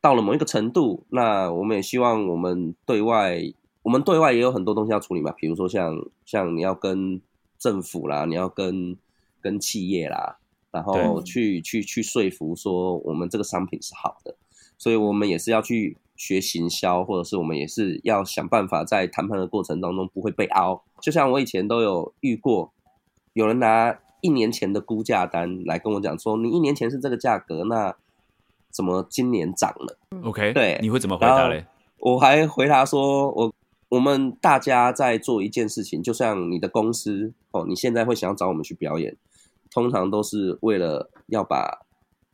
到了某一个程度，那我们也希望我们对外，我们对外也有很多东西要处理嘛，比如说像像你要跟政府啦，你要跟跟企业啦，然后去去去说服说我们这个商品是好的，所以我们也是要去学行销，或者是我们也是要想办法在谈判的过程当中不会被凹。就像我以前都有遇过，有人拿一年前的估价单来跟我讲说，你一年前是这个价格，那怎么今年涨了？OK，对你会怎么回答嘞？我还回答说，我我们大家在做一件事情，就像你的公司哦，你现在会想要找我们去表演，通常都是为了要把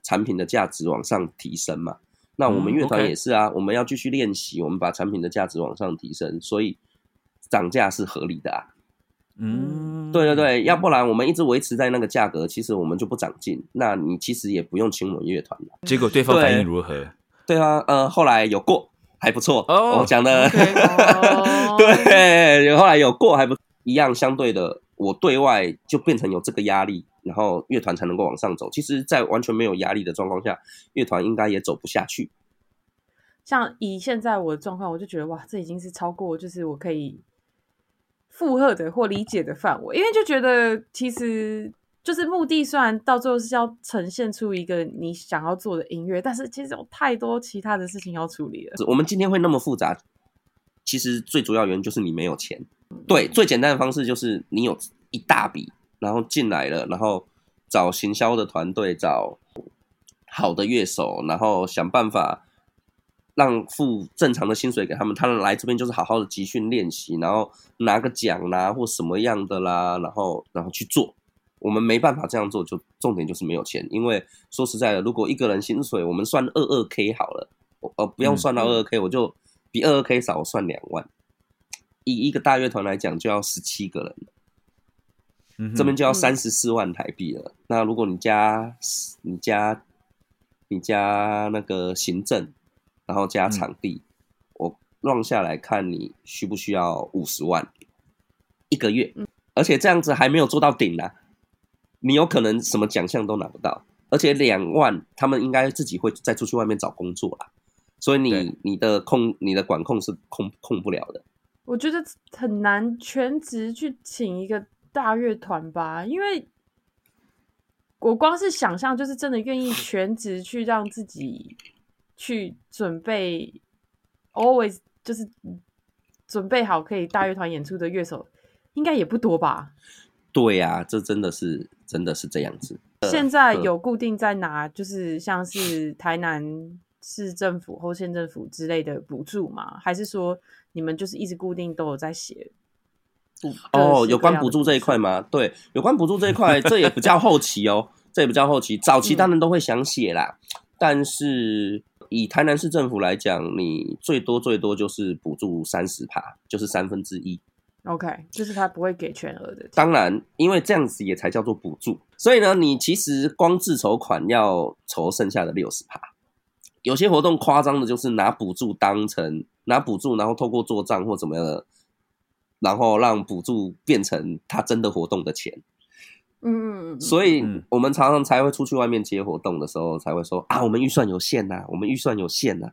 产品的价值往上提升嘛。那我们嗯乐团也是啊，我们要继续练习，我们把产品的价值往上提升，所以涨价是合理的啊。嗯，对对对，要不然我们一直维持在那个价格，其实我们就不长进。那你其实也不用请我们乐团了。结果对方反应如何？对啊，呃，后来有过，还不错。哦我讲的 对，后来有过还不一样，相对的，我对外就变成有这个压力，然后乐团才能够往上走。其实，在完全没有压力的状况下，乐团应该也走不下去。像以现在我的状况，我就觉得哇，这已经是超过就是我可以负荷的或理解的范围，因为就觉得其实就是目的虽然到最后是要呈现出一个你想要做的音乐，但是其实有太多其他的事情要处理了。我们今天会那么复杂，其实最主要原因就是你没有钱。对，最简单的方式就是你有一大笔然后进来了，然后找行销的团队，找好的乐手，然后想办法让付正常的薪水给他们，他们来这边就是好好的集训练习，然后拿个奖啦或什么样的啦，然后然后去做。我们没办法这样做，就重点就是没有钱。因为说实在的，如果一个人薪水我们算二二 k 好了，呃，不用算到二二 k，我就比二二 k 少，我算两万。以一个大乐团来讲，就要十七个人，嗯这边就要三十四万台币了。那如果你加你加你加那个行政，然后加场地，我乱下来看你需不需要五十万一个月，而且这样子还没有做到顶呢、你有可能什么奖项都拿不到，而且两万他们应该自己会再出去外面找工作啦，所以你你的控你的管控是控控不了的。我觉得很难全职去请一个大乐团吧，因为我光是想象，就是真的愿意全职去让自己去准备，always 就是准备好可以大乐团演出的乐手，应该也不多吧？对呀、这真的是真的是这样子。现在嗯有固定在拿，就是像是台南市政府或县政府之类的补助吗？还是说你们就是一直固定都有在写补？哦，有关补助助这一块？吗？对，有关补助这一块，这也比较后期哦，这也比较后期。早期嗯当然都会想写啦，但是以台南市政府来讲，你最多最多就是补助三十趴，就是三分之一。OK，就是他不会给全额的钱。当然，因为这样子也才叫做补助，所以呢，你其实光自筹款要筹剩下的六十趴。有些活动夸张的就是拿补助当成拿补助，然后透过做账或怎么样的，然后让补助变成他真的活动的钱。嗯嗯嗯，所以嗯我们常常才会出去外面接活动的时候，才会说啊，我们预算有限呐、我们预算有限呐、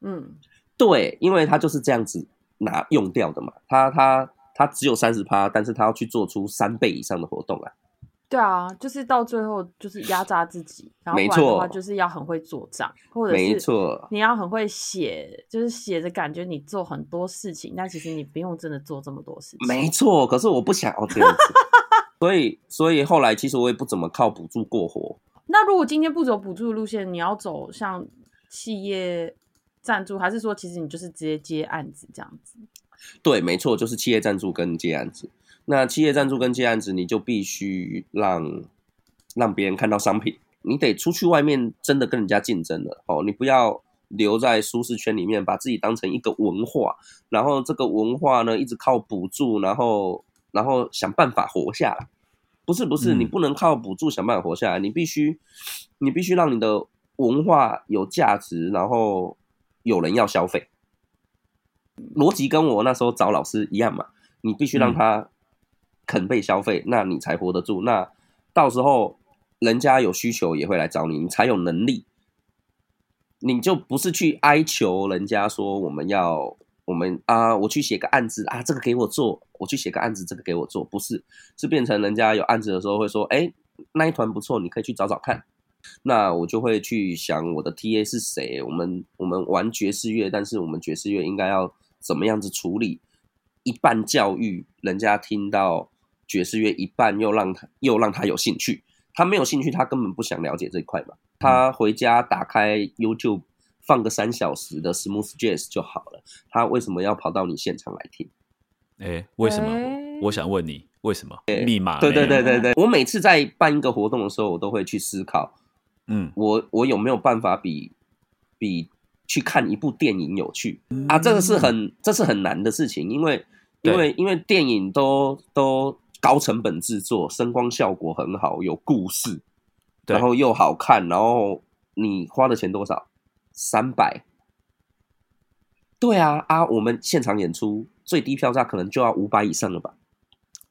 嗯对，因为他就是这样子拿用掉的嘛，他他他只有三十趴，但是他要去做出三倍以上的活动啊。对啊，就是到最后就是压榨自己，然后不然的话就是要很会做账，或者是，你要很会写，就是写着感觉你做很多事情，但其实你不用真的做这么多事情。没错。可是我不想要这样子，所以所以后来其实我也不怎么靠补助过活。那如果今天不走补助的路线，你要走像企业赞助，还是说其实你就是直接接案子这样子？对，没错，就是企业赞助跟接案子。那企业赞助跟接案子，你就必须让让别人看到商品，你得出去外面真的跟人家竞争了哦，你不要留在舒适圈里面，把自己当成一个文化，然后这个文化呢一直靠补助，然后然后想办法活下来。不是不是，嗯你不能靠补助想办法活下来，你必须你必须让你的文化有价值，然后有人要消费。逻辑跟我那时候找老师一样嘛，你必须让他肯被消费，那你才活得住。那到时候人家有需求也会来找你，你才有能力。你就不是去哀求人家说我们要我们啊，我去写个案子啊，这个给我做，我去写个案子，这个给我做，不是，是变成人家有案子的时候会说，哎，那一团不错，你可以去找找看。那我就会去想我的 TA 是谁，我们我们玩爵士乐，但是我们爵士乐应该要怎么样子处理？一半教育人家听到爵士乐，一半又让他又让他有兴趣。他没有兴趣，他根本不想了解这一块嘛。他回家打开 YouTube 放个三小时的 Smooth Jazz 就好了。他为什么要跑到你现场来听？哎，为什么？哎我想问你，为什么？密码？对对对，对对，我每次在办一个活动的时候，我都会去思考，嗯我我有没有办法比比去看一部电影有趣啊？这个是很这是很难的事情，因为因为因为电影都都高成本制作，声光效果很好，有故事，对然后又好看，然后你花的钱多少？三百。对啊啊！我们现场演出最低票价可能就要五百以上了吧？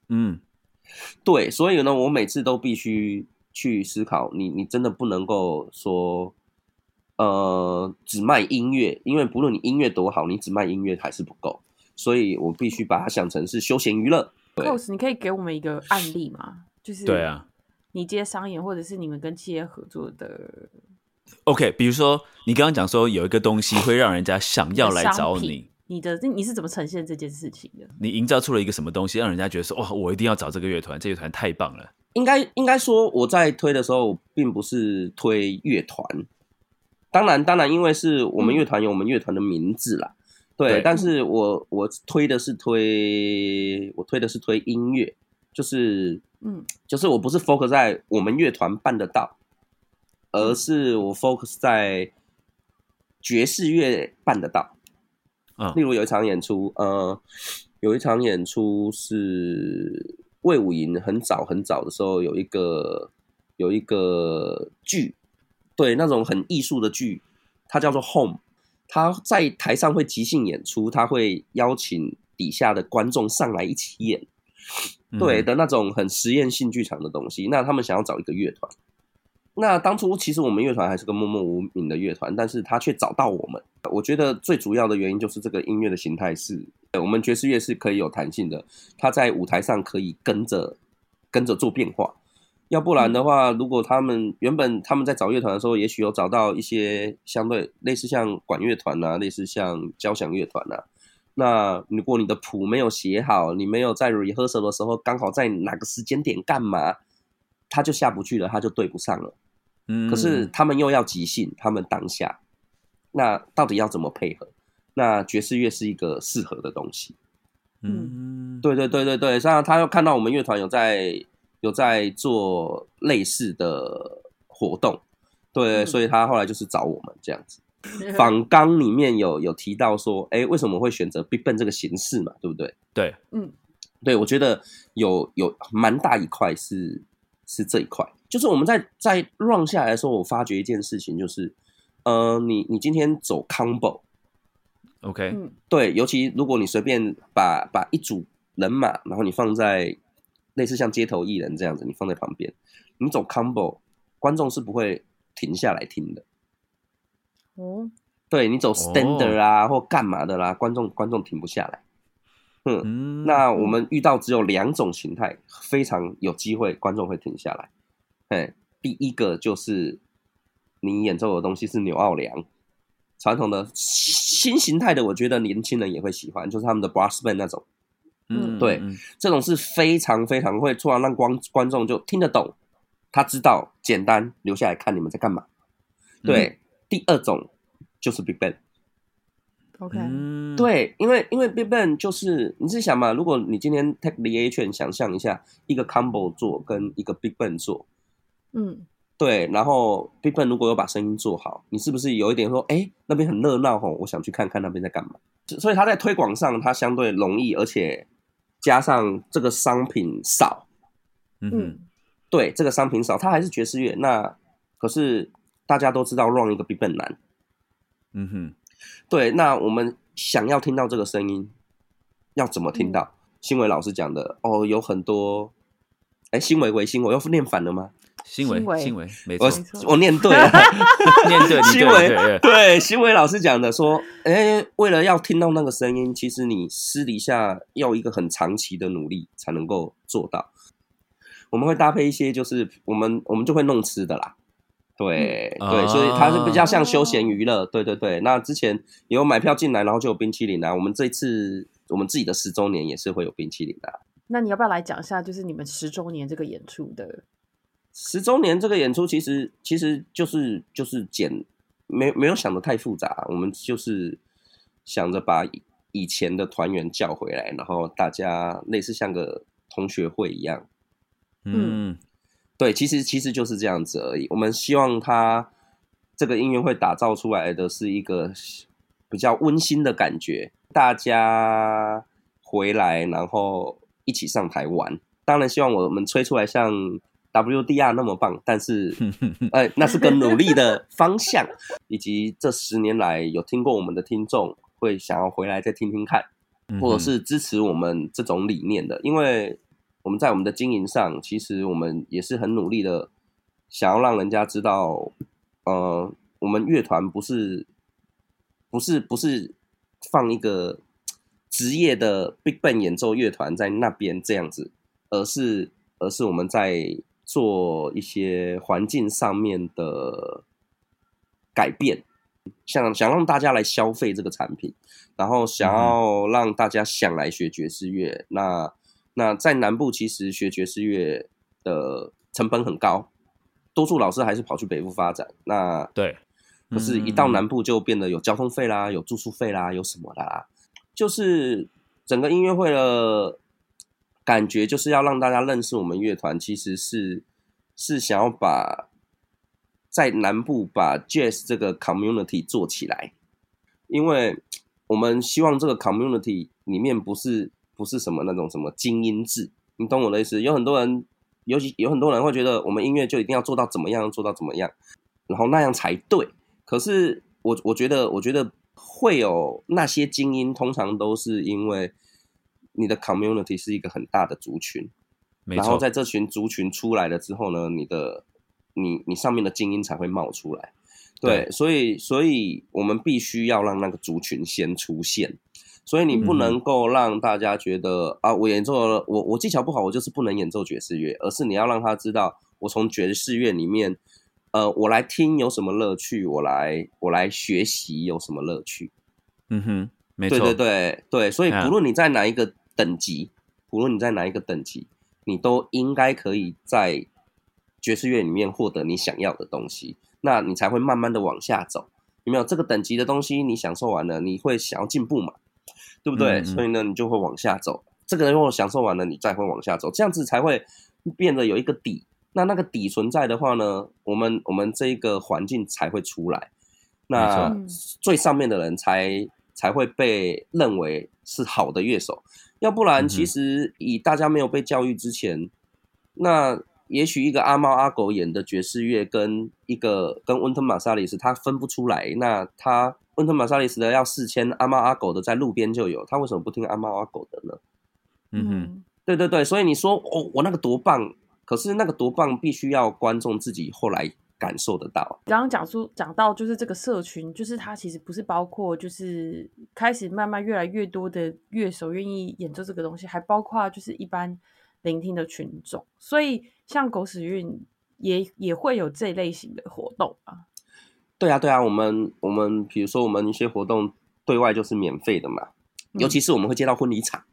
嗯对，所以呢，我每次都必须去思考，你你真的不能够说，呃，只卖音乐，因为不论你音乐多好，你只卖音乐还是不够，所以我必须把它想成是休闲娱乐。对 Cos，你可以给我们一个案例吗？就是对，啊。你接商演或者是你们跟企业合作的 OK，比如说你刚刚讲说有一个东西会让人家想要来找你，你的你是怎么呈现这件事情的？你营造出了一个什么东西，让人家觉得说哇，我一定要找这个乐团，这乐团太棒了。应该应该说我在推的时候，并不是推乐团，当然当然，因为是我们乐团有我们乐团的名字啦，对，但是我我推的是推我推的是推音乐，就是嗯，就是我不是 focus 在我们乐团办得到，而是我 focus 在爵士乐办得到。啊例如有一场演出，呃，有一场演出是魏武营很早很早的时候有一个有一个剧，对，那种很艺术的剧，它叫做 Home，他在台上会即兴演出，他会邀请底下的观众上来一起演，对的那种很实验性剧场的东西。那他们想要找一个乐团。那当初其实我们乐团还是个默默无名的乐团，但是他却找到我们。我觉得最主要的原因就是这个音乐的形态是，我们爵士乐是可以有弹性的，它在舞台上可以跟着跟着做变化。要不然的话，如果他们原本他们在找乐团的时候，也许有找到一些相对类似像管乐团啊，类似像交响乐团啊。那如果你的谱没有写好，你没有在 rehearsal 的时候刚好在哪个时间点干嘛，他就下不去了，他就对不上了。可是他们又要即兴，他们当下，那到底要怎么配合？那爵士乐是一个适合的东西。嗯，对对对对对，像他又看到我们乐团有在有在做类似的活动，对，所以他后来就是找我们这样子。访纲里面有有提到说，哎，为什么会选择 Big Bang 这个形式嘛？对不对？对，嗯，对，我觉得有有蛮大一块是是这一块。就是我们在在 run 下来的时候，我发觉一件事情，就是，呃，你你今天走 combo，OK，对，尤其如果你随便把把一组人马，然后你放在类似像街头艺人这样子，你放在旁边，你走 combo，观众是不会停下来听的。哦，对你走 stander 啊或干嘛的啦，观众观众停不下来。嗯，那我们遇到只有两种形态，非常有机会观众会停下来。哎，第一个就是你演奏的东西是纽奥良传统的新形态的，我觉得年轻人也会喜欢，就是他们的 brass band 那种。嗯，对，这种是非常非常会突然让观观众就听得懂，他知道简单留下来看你们在干嘛。对，第二种就是 Big Bang。OK，对，因为因为 Big Bang 就是你是想嘛，如果你今天 take the A 券，想象一下一个 combo 做跟一个 Big Bang 做。嗯，对，然后 Big Bang 如果有把声音做好，你是不是有一点说，哎，那边很热闹吼，我想去看看那边在干嘛？所以他在推广上，他相对容易，而且加上这个商品少，嗯，对，这个商品少，它还是爵士乐，那可是大家都知道 run 一个 Big 嗯哼，对，那我们想要听到这个声音，要怎么听到？新伟老师讲的哦，有很多，哎，新伟为新伟又念反了吗？新闻，新闻，没错，我念对了，念对，新闻，对，新闻老师讲的说，哎，为了要听到那个声音，其实你私底下要一个很长期的努力才能够做到。我们会搭配一些，就是我们我们就会弄吃的啦，对对，所以它是比较像休闲娱乐，对对对。那之前也有买票进来，然后就有冰淇淋啊。我们这次我们自己的十周年也是会有冰淇淋的。那你要不要来讲一下，就是你们十周年这个演出的？十周年这个演出其实其实就是就是简没没有想的太复杂，我们就是想着把以前的团员叫回来，然后大家类似像个同学会一样。嗯，对，其实其实就是这样子而已。我们希望他这个音乐会打造出来的是一个比较温馨的感觉，大家回来然后一起上台玩。当然希望我们吹出来像。WDR 那么棒，但是，哎，那是个努力的方向，以及这十年来有听过我们的听众会想要回来再听听看，或者是支持我们这种理念的，因为我们在我们的经营上，其实我们也是很努力的，想要让人家知道，呃，我们乐团不是，不是，不是放一个职业的 Big Band 演奏乐团在那边这样子，而是，而是我们在。做一些环境上面的改变，想想让大家来消费这个产品，然后想要让大家想来学爵士乐。那那在南部其实学爵士乐的成本很高，多数老师还是跑去北部发展。那对，可是，一到南部就变得有交通费啦，有住宿费啦，有什么啦？就是整个音乐会的感觉，就是要让大家认识我们乐团，其实是是想要把在南部把 Jazz 这个 community 做起来，因为我们希望这个 community 里面不是不是什么那种什么精英制，你懂我的意思？有很多人，尤其有很多人会觉得我们音乐就一定要做到怎么样，做到怎么样，然后那样才对。可是我我觉得，我觉得会有那些精英，通常都是因为你的 community 是一个很大的族群，然后在这群族群出来了之后呢，你的你你上面的精英才会冒出来。对，所以所以我们必须要让那个族群先出现，所以你不能够让大家觉得啊，我演奏了，我我技巧不好，我就是不能演奏爵士乐，而是你要让他知道，我从爵士乐里面。呃，我来听有什么乐趣？我来，我来学习有什么乐趣？嗯哼，没错，对对对对，所以不论你在哪一个等级，无论你在哪一个等级，你都应该可以在爵士乐里面获得你想要的东西，那你才会慢慢的往下走。有没有这个等级的东西？你享受完了，你会想要进步嘛？对不对？所以呢，你就会往下走。这个人如果享受完了，你再会往下走，这样子才会变得有一个底。那那个底存在的话呢，我们我们这一个环境才会出来，那最上面的人才才会被认为是好的乐手，要不然其实以大家没有被教育之前，那也许一个阿猫阿狗演的爵士乐跟一个跟温特马萨里斯他分不出来，那他温特马萨里斯的要四千，阿猫阿狗的在路边就有，他为什么不听阿猫阿狗的呢？嗯哼，对对对，所以你说哦，我那个多棒。可是那个多棒，必须要观众自己后来感受得到。刚刚讲出讲到，就是这个社群，就是它其实不是包括，就是开始慢慢越来越多的乐手愿意演奏这个东西，还包括就是一般聆听的群众。所以像狗屎运也也会有这类型的活动啊。对啊，对啊，我们我们比如说我们一些活动对外就是免费的嘛，尤其是我们会接到婚礼场。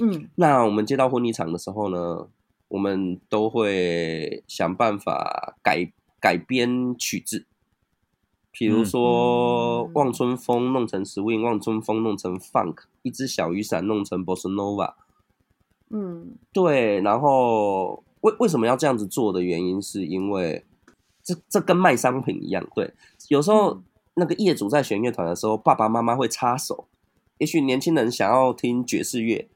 嗯，那我们接到婚礼场的时候呢？我们都会想办法改改编曲子，比如说《望春风》弄成 swing，《望春风》弄成 funk，《一只小雨伞》弄成 bossa nova。嗯，对。然后为为什么要这样子做的原因，是因为这这跟卖商品一样。对，有时候那个业主在选乐团的时候，爸爸妈妈会插手。也许年轻人想要听爵士乐，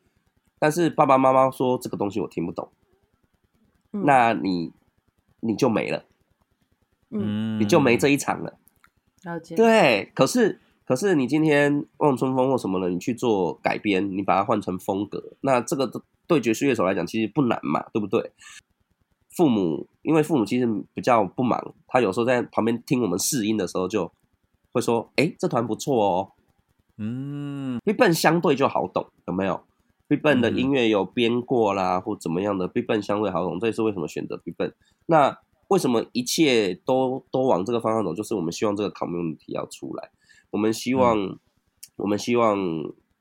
但是爸爸妈妈说这个东西我听不懂。那你你就没了，嗯，你就没这一场了。了解。对，可是可是你今天望春风或什么的，你去做改编，你把它换成风格，那这个对爵士乐手来讲其实不难嘛，对不对？父母因为父母其实比较不忙，他有时候在旁边听我们试音的时候，就会说：“哎，这团不错哦。”嗯，一笨相对就好懂，有没有？Big Bang 的音乐有编过啦，或怎么样的？Big Bang 相对好懂，这也是为什么选择 Big Bang。那为什么一切都都往这个方向走？就是我们希望这个 community 要出来，我们希望，我们希望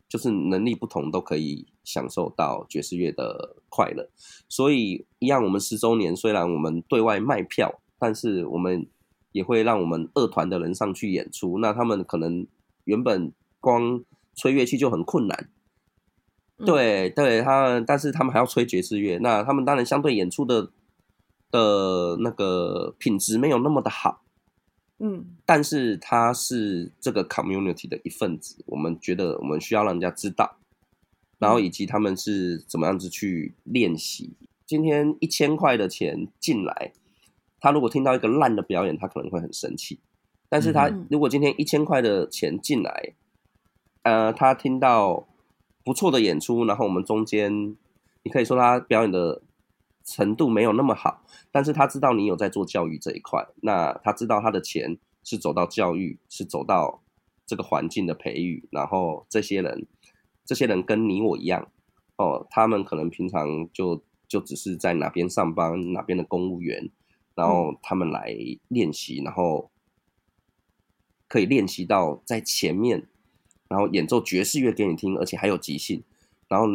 就是能力不同都可以享受到爵士乐的快乐。所以一样，我们十周年虽然我们对外卖票，但是我们也会让我们二团的人上去演出。那他们可能原本光吹乐器就很困难。对对，他们，但是他们还要吹爵士乐，那他们当然相对演出的的那个品质没有那么的好，嗯，但是他是这个 community 的一份子，我们觉得我们需要让人家知道，然后以及他们是怎么样子去练习。今天一千块的钱进来，他如果听到一个烂的表演，他可能会很生气，但是他如果今天一千块的钱进来，呃，他听到。不错的演出，然后我们中间，你可以说他表演的程度没有那么好，但是他知道你有在做教育这一块，那他知道他的钱是走到教育，是走到这个环境的培育，然后这些人，这些人跟你我一样，哦，他们可能平常就就只是在哪边上班，哪边的公务员，然后他们来练习，然后。可以练习到在前面，然后演奏爵士乐给你听，而且还有即兴，然后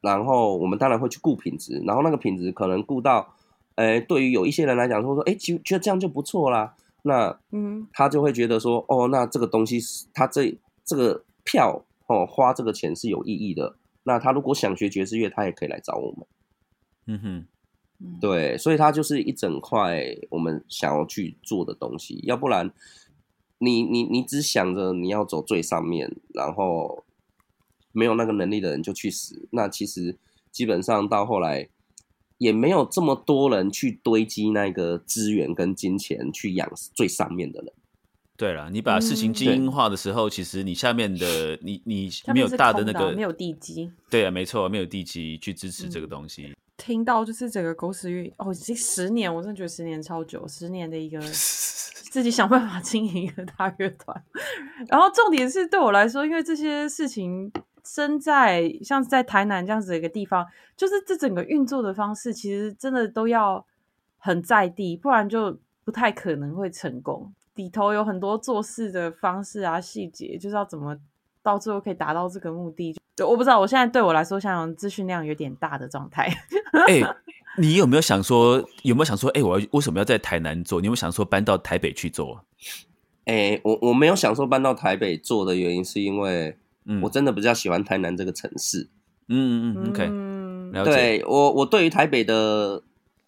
然后我们当然会去顾品质，然后那个品质可能顾到，哎，对于有一些人来讲说说，哎，觉觉得这样就不错啦，那嗯，他就会觉得说，哦，那这个东西是他这这个票哦花这个钱是有意义的，那他如果想学爵士乐，他也可以来找我们，嗯哼。对，所以它就是一整块我们想要去做的东西，要不然你你你只想着你要走最上面，然后没有那个能力的人就去死，那其实基本上到后来也没有这么多人去堆积那个资源跟金钱去养最上面的人。对了，你把事情精英化的时候，其实你下面的 你你没有大的那个没有地基。对啊，没错，没有地基去支持这个东西。听到就是整个狗屎运哦，已经十年我真的觉得十年超久，十年的一个 自己想办法经营一个大乐团。然后重点是对我来说，因为这些事情身在像在台南这样子的一个地方，就是这整个运作的方式，其实真的都要很在地，不然就不太可能会成功。里头有很多做事的方式啊，细节就是要怎么到最后可以达到这个目的。就我不知道，我现在对我来说，像资讯量有点大的状态。哎，你有没有想说，有没有想说，哎，我要为什么要在台南做？你有没有想说搬到台北去做？哎，我我没有想说搬到台北做的原因，是因为我真的比较喜欢台南这个城市。嗯嗯，OK，对我我对于台北的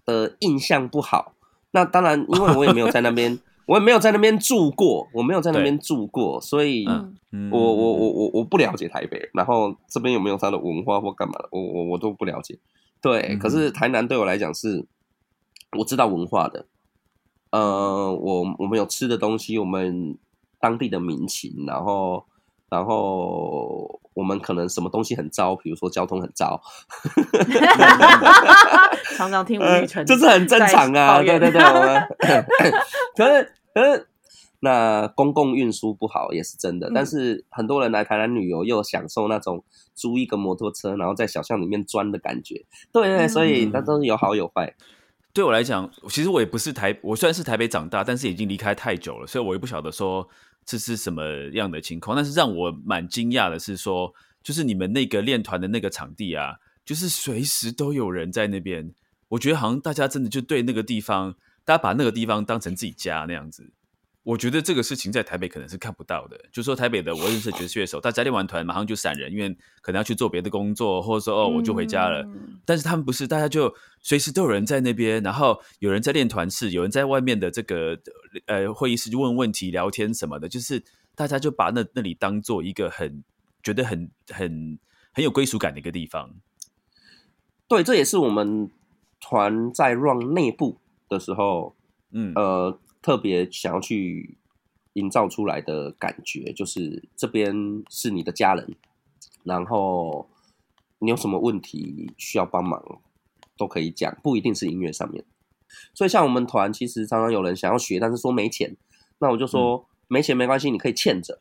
呃印象不好。那当然，因为我也没有在那边。我也没有在那边住过，我没有在那边住过，所以，我我我我我不了解台北，然后这边有没有它的文化或干嘛的，我我我都不了解。对，可是台南对我来讲是我知道文化的，呃，我我们有吃的东西，我们当地的民情，然后然后我们可能什么东西很糟，比如说交通很糟，常常听吴宇晨，这是很正常啊，对对对，我们可是。呃，那公共运输不好也是真的，但是很多人来台南旅游又享受那种租一个摩托车，然后在小巷里面钻的感觉。对对，所以那都是有好有坏。对我来讲，其实我也不是台，我虽然是台北长大，但是已经离开太久了，所以我也不晓得说这是什么样的情况。但是让我蛮惊讶的是说，就是你们那个练团的那个场地啊，就是随时都有人在那边。我觉得好像大家真的就对那个地方。大家把那个地方当成自己家那样子，我觉得这个事情在台北可能是看不到的。就说台北的我认识爵士乐手，大家练完团马上就散人，因为可能要去做别的工作，或者说哦我就回家了。但是他们不是，大家就随时都有人在那边，然后有人在练团室，有人在外面的这个呃会议室就问问题、聊天什么的，就是大家就把那那里当做一个很觉得很很很有归属感的一个地方。对，这也是我们团在 run 内部。的时候，嗯呃，特别想要去营造出来的感觉，就是这边是你的家人，然后你有什么问题需要帮忙，都可以讲，不一定是音乐上面。所以像我们团，其实常常有人想要学，但是说没钱，那我就说没钱没关系，你可以欠着，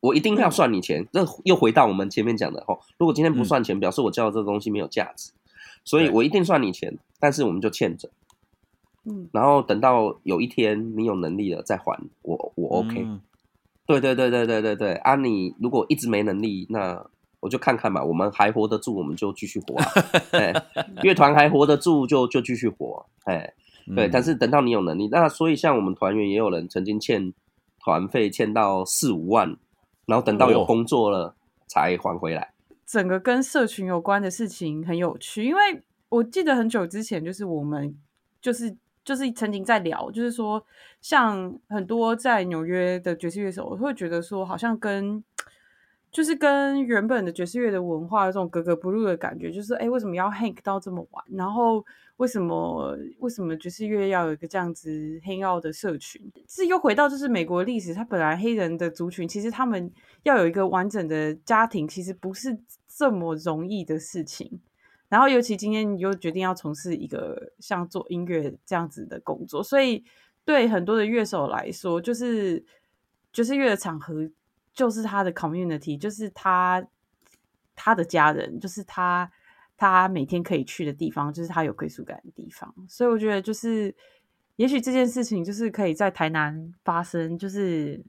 我一定要算你钱。这又回到我们前面讲的哦，如果今天不算钱，表示我教的这个东西没有价值，所以我一定算你钱，但是我们就欠着。嗯，然后等到有一天你有能力了再还我，我 OK。对对对对对对对啊！你如果一直没能力，那我就看看吧。我们还活得住，我们就继续活。哎，乐团还活得住，就就继续活。哎，对。但是等到你有能力，那所以像我们团员也有人曾经欠团费欠到四五万，然后等到有工作了才还回来。整个跟社群有关的事情很有趣，因为我记得很久之前就是我们就是。就是曾经在聊，就是说，像很多在纽约的爵士乐手，我会觉得说，好像跟就是跟原本的爵士乐的文化有这种格格不入的感觉。就是，哎，为什么要 hang 到这么晚？然后，为什么为什么爵士乐要有一个这样子 hang out 的社群？是又回到就是美国历史，它本来黑人的族群，其实他们要有一个完整的家庭，其实不是这么容易的事情。然后，尤其今天你又决定要从事一个像做音乐这样子的工作，所以对很多的乐手来说，就是就是乐的场合就是他的 community，就是他他的家人，就是他他每天可以去的地方，就是他有归属感的地方。所以我觉得，就是也许这件事情就是可以在台南发生，就是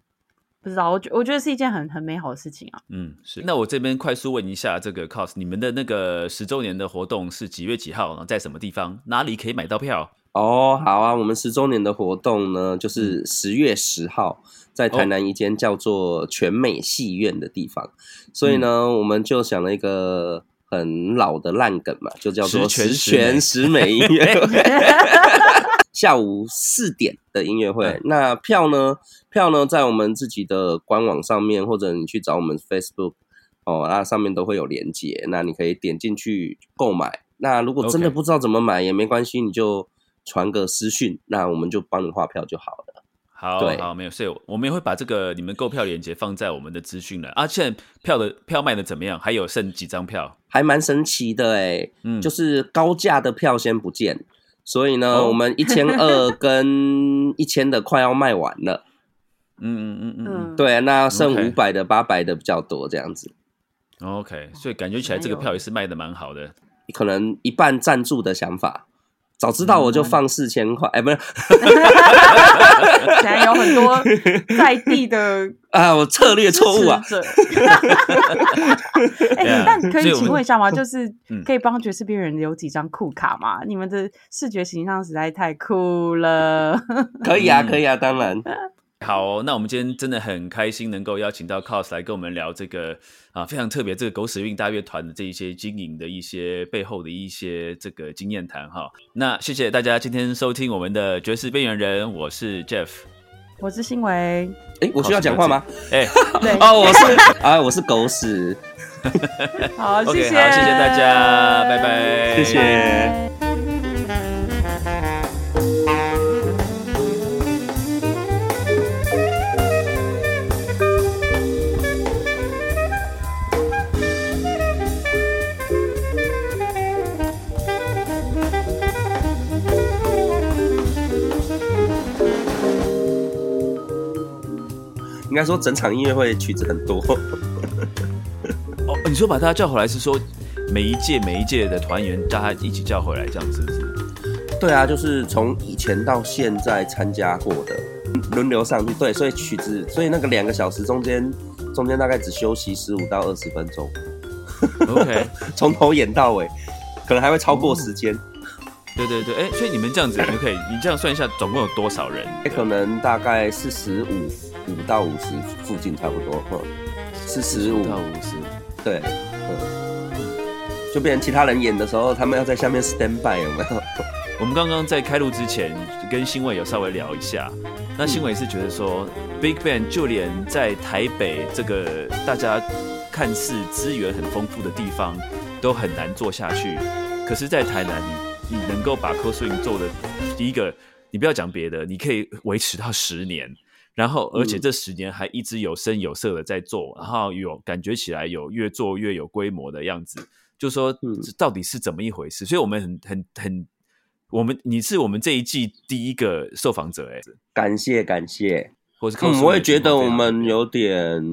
不知道，我觉我觉得是一件很很美好的事情啊。嗯，是。那我这边快速问一下，这个 cos 你们的那个十周年的活动是几月几号呢？在什么地方？哪里可以买到票？哦，好啊，我们十周年的活动呢，就是十月十号，在台南一间叫做全美戏院的地方。所以呢，我们就想了一个很老的烂梗嘛，就叫做十全十美音乐会。下午四点的音乐会，那票呢？票呢，在我们自己的官网上面，或者你去找我们 Facebook 哦，那上面都会有连接，那你可以点进去购买。那如果真的不知道怎么买也没关系，你就传个私讯，那我们就帮你画票就好了。好，好，没有，所以我们也会把这个你们购票链接放在我们的资讯了。啊，现在票的票卖的怎么样？还有剩几张票？还蛮神奇的哎，嗯，就是高价的票先不见。所以呢，我们一千二 跟一千的快要卖完了，嗯嗯嗯嗯，对，那剩五百的、八百的比较多这样子。OK，所以感觉起来这个票也是卖的蛮好的，可能一半赞助的想法。早知道我就放四千块，哎，不是，现在有很多在地的 啊，我策略错误啊。哎，但可以请问一下吗？就是可以帮爵士边缘留几张酷卡吗？你们的视觉形象实在太酷了。可以啊，可以啊，当然。好，那我们今天真的很开心，能够邀请到 Cos 来跟我们聊这个啊非常特别这个狗屎运大乐团的这一些经营的一些背后的一些这个经验谈哈。那谢谢大家今天收听我们的爵士边缘人，我是 Jeff，我是新维。哎，我需要讲话吗？哎，对，哦，我是 啊，我是狗屎。好，谢谢，好，谢谢大家，拜拜，谢谢。该说，整场音乐会曲子很多。哦，你说把大家叫回来是说每一届每一届的团员大家一起叫回来这样子是？对啊，就是从以前到现在参加过的轮流上去。对，所以曲子，所以那个两个小时中间中间大概只休息十五到二十分钟。OK，从头演到尾，可能还会超过时间。对对对，哎，所以你们这样子，你可以你这样算一下，总共有多少人？可能大概四十五。五到五十附近差不多，嗯，四十五到五十，对，嗯，就变成其他人演的时候，他们要在下面 stand by 有没有？我们刚刚在开录之前跟新伟有稍微聊一下，那新伟是觉得说，Big Bang 就连在台北这个大家看似资源很丰富的地方，都很难做下去。可是，在台南，你你能够把 coswing 做的，第一个，你不要讲别的，你可以维持到十年。然后，而且这十年还一直有声有色的在做，然后有感觉起来有越做越有规模的样子，就说到底是怎么一回事？所以我们很很很，我们你是我们这一季第一个受访者，哎，感谢感谢，或是我也觉得我们有点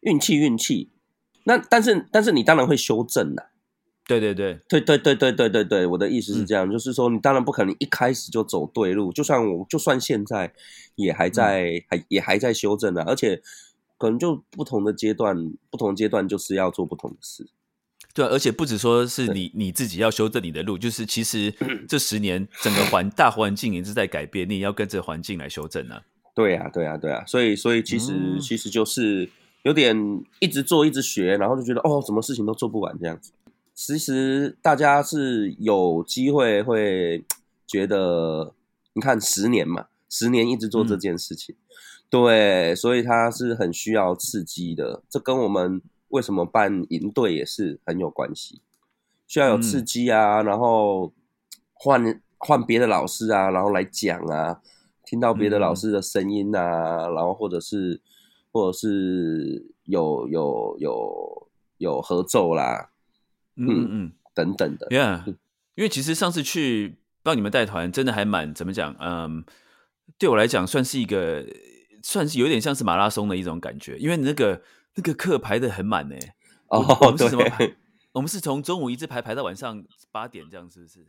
运气运气，那但是但是你当然会修正的。对对对对对对对对对对，我的意思是这样，就是说你当然不可能一开始就走对路，就算我就算现在也还在还也还在修正啊，而且可能就不同的阶段，不同阶段就是要做不同的事。对，而且不止说是你你自己要修正你的路，就是其实 这十年整个环大环境也是在改变，你也要跟着环境来修正啊。对啊，对啊，对啊，所以所以其实其实就是有点一直做一直学，然后就觉得哦，什么事情都做不完这样子。其实大家是有机会会觉得，你看十年嘛，十年一直做这件事情，对，所以他是很需要刺激的。这跟我们为什么办营队也是很有关系，需要有刺激啊，然后换换别的老师啊，然后来讲啊，听到别的老师的声音啊，然后或者是或者是有有有有合奏啦。嗯嗯，等等的，Yeah，因为其实上次去帮你们带团，真的还蛮怎么讲？嗯，对我来讲算是一个，算是有点像是马拉松的一种感觉，因为那个那个课排的很满呢。哦，我们是什么排？我们是从中午一直排排到晚上八点，这样是不是？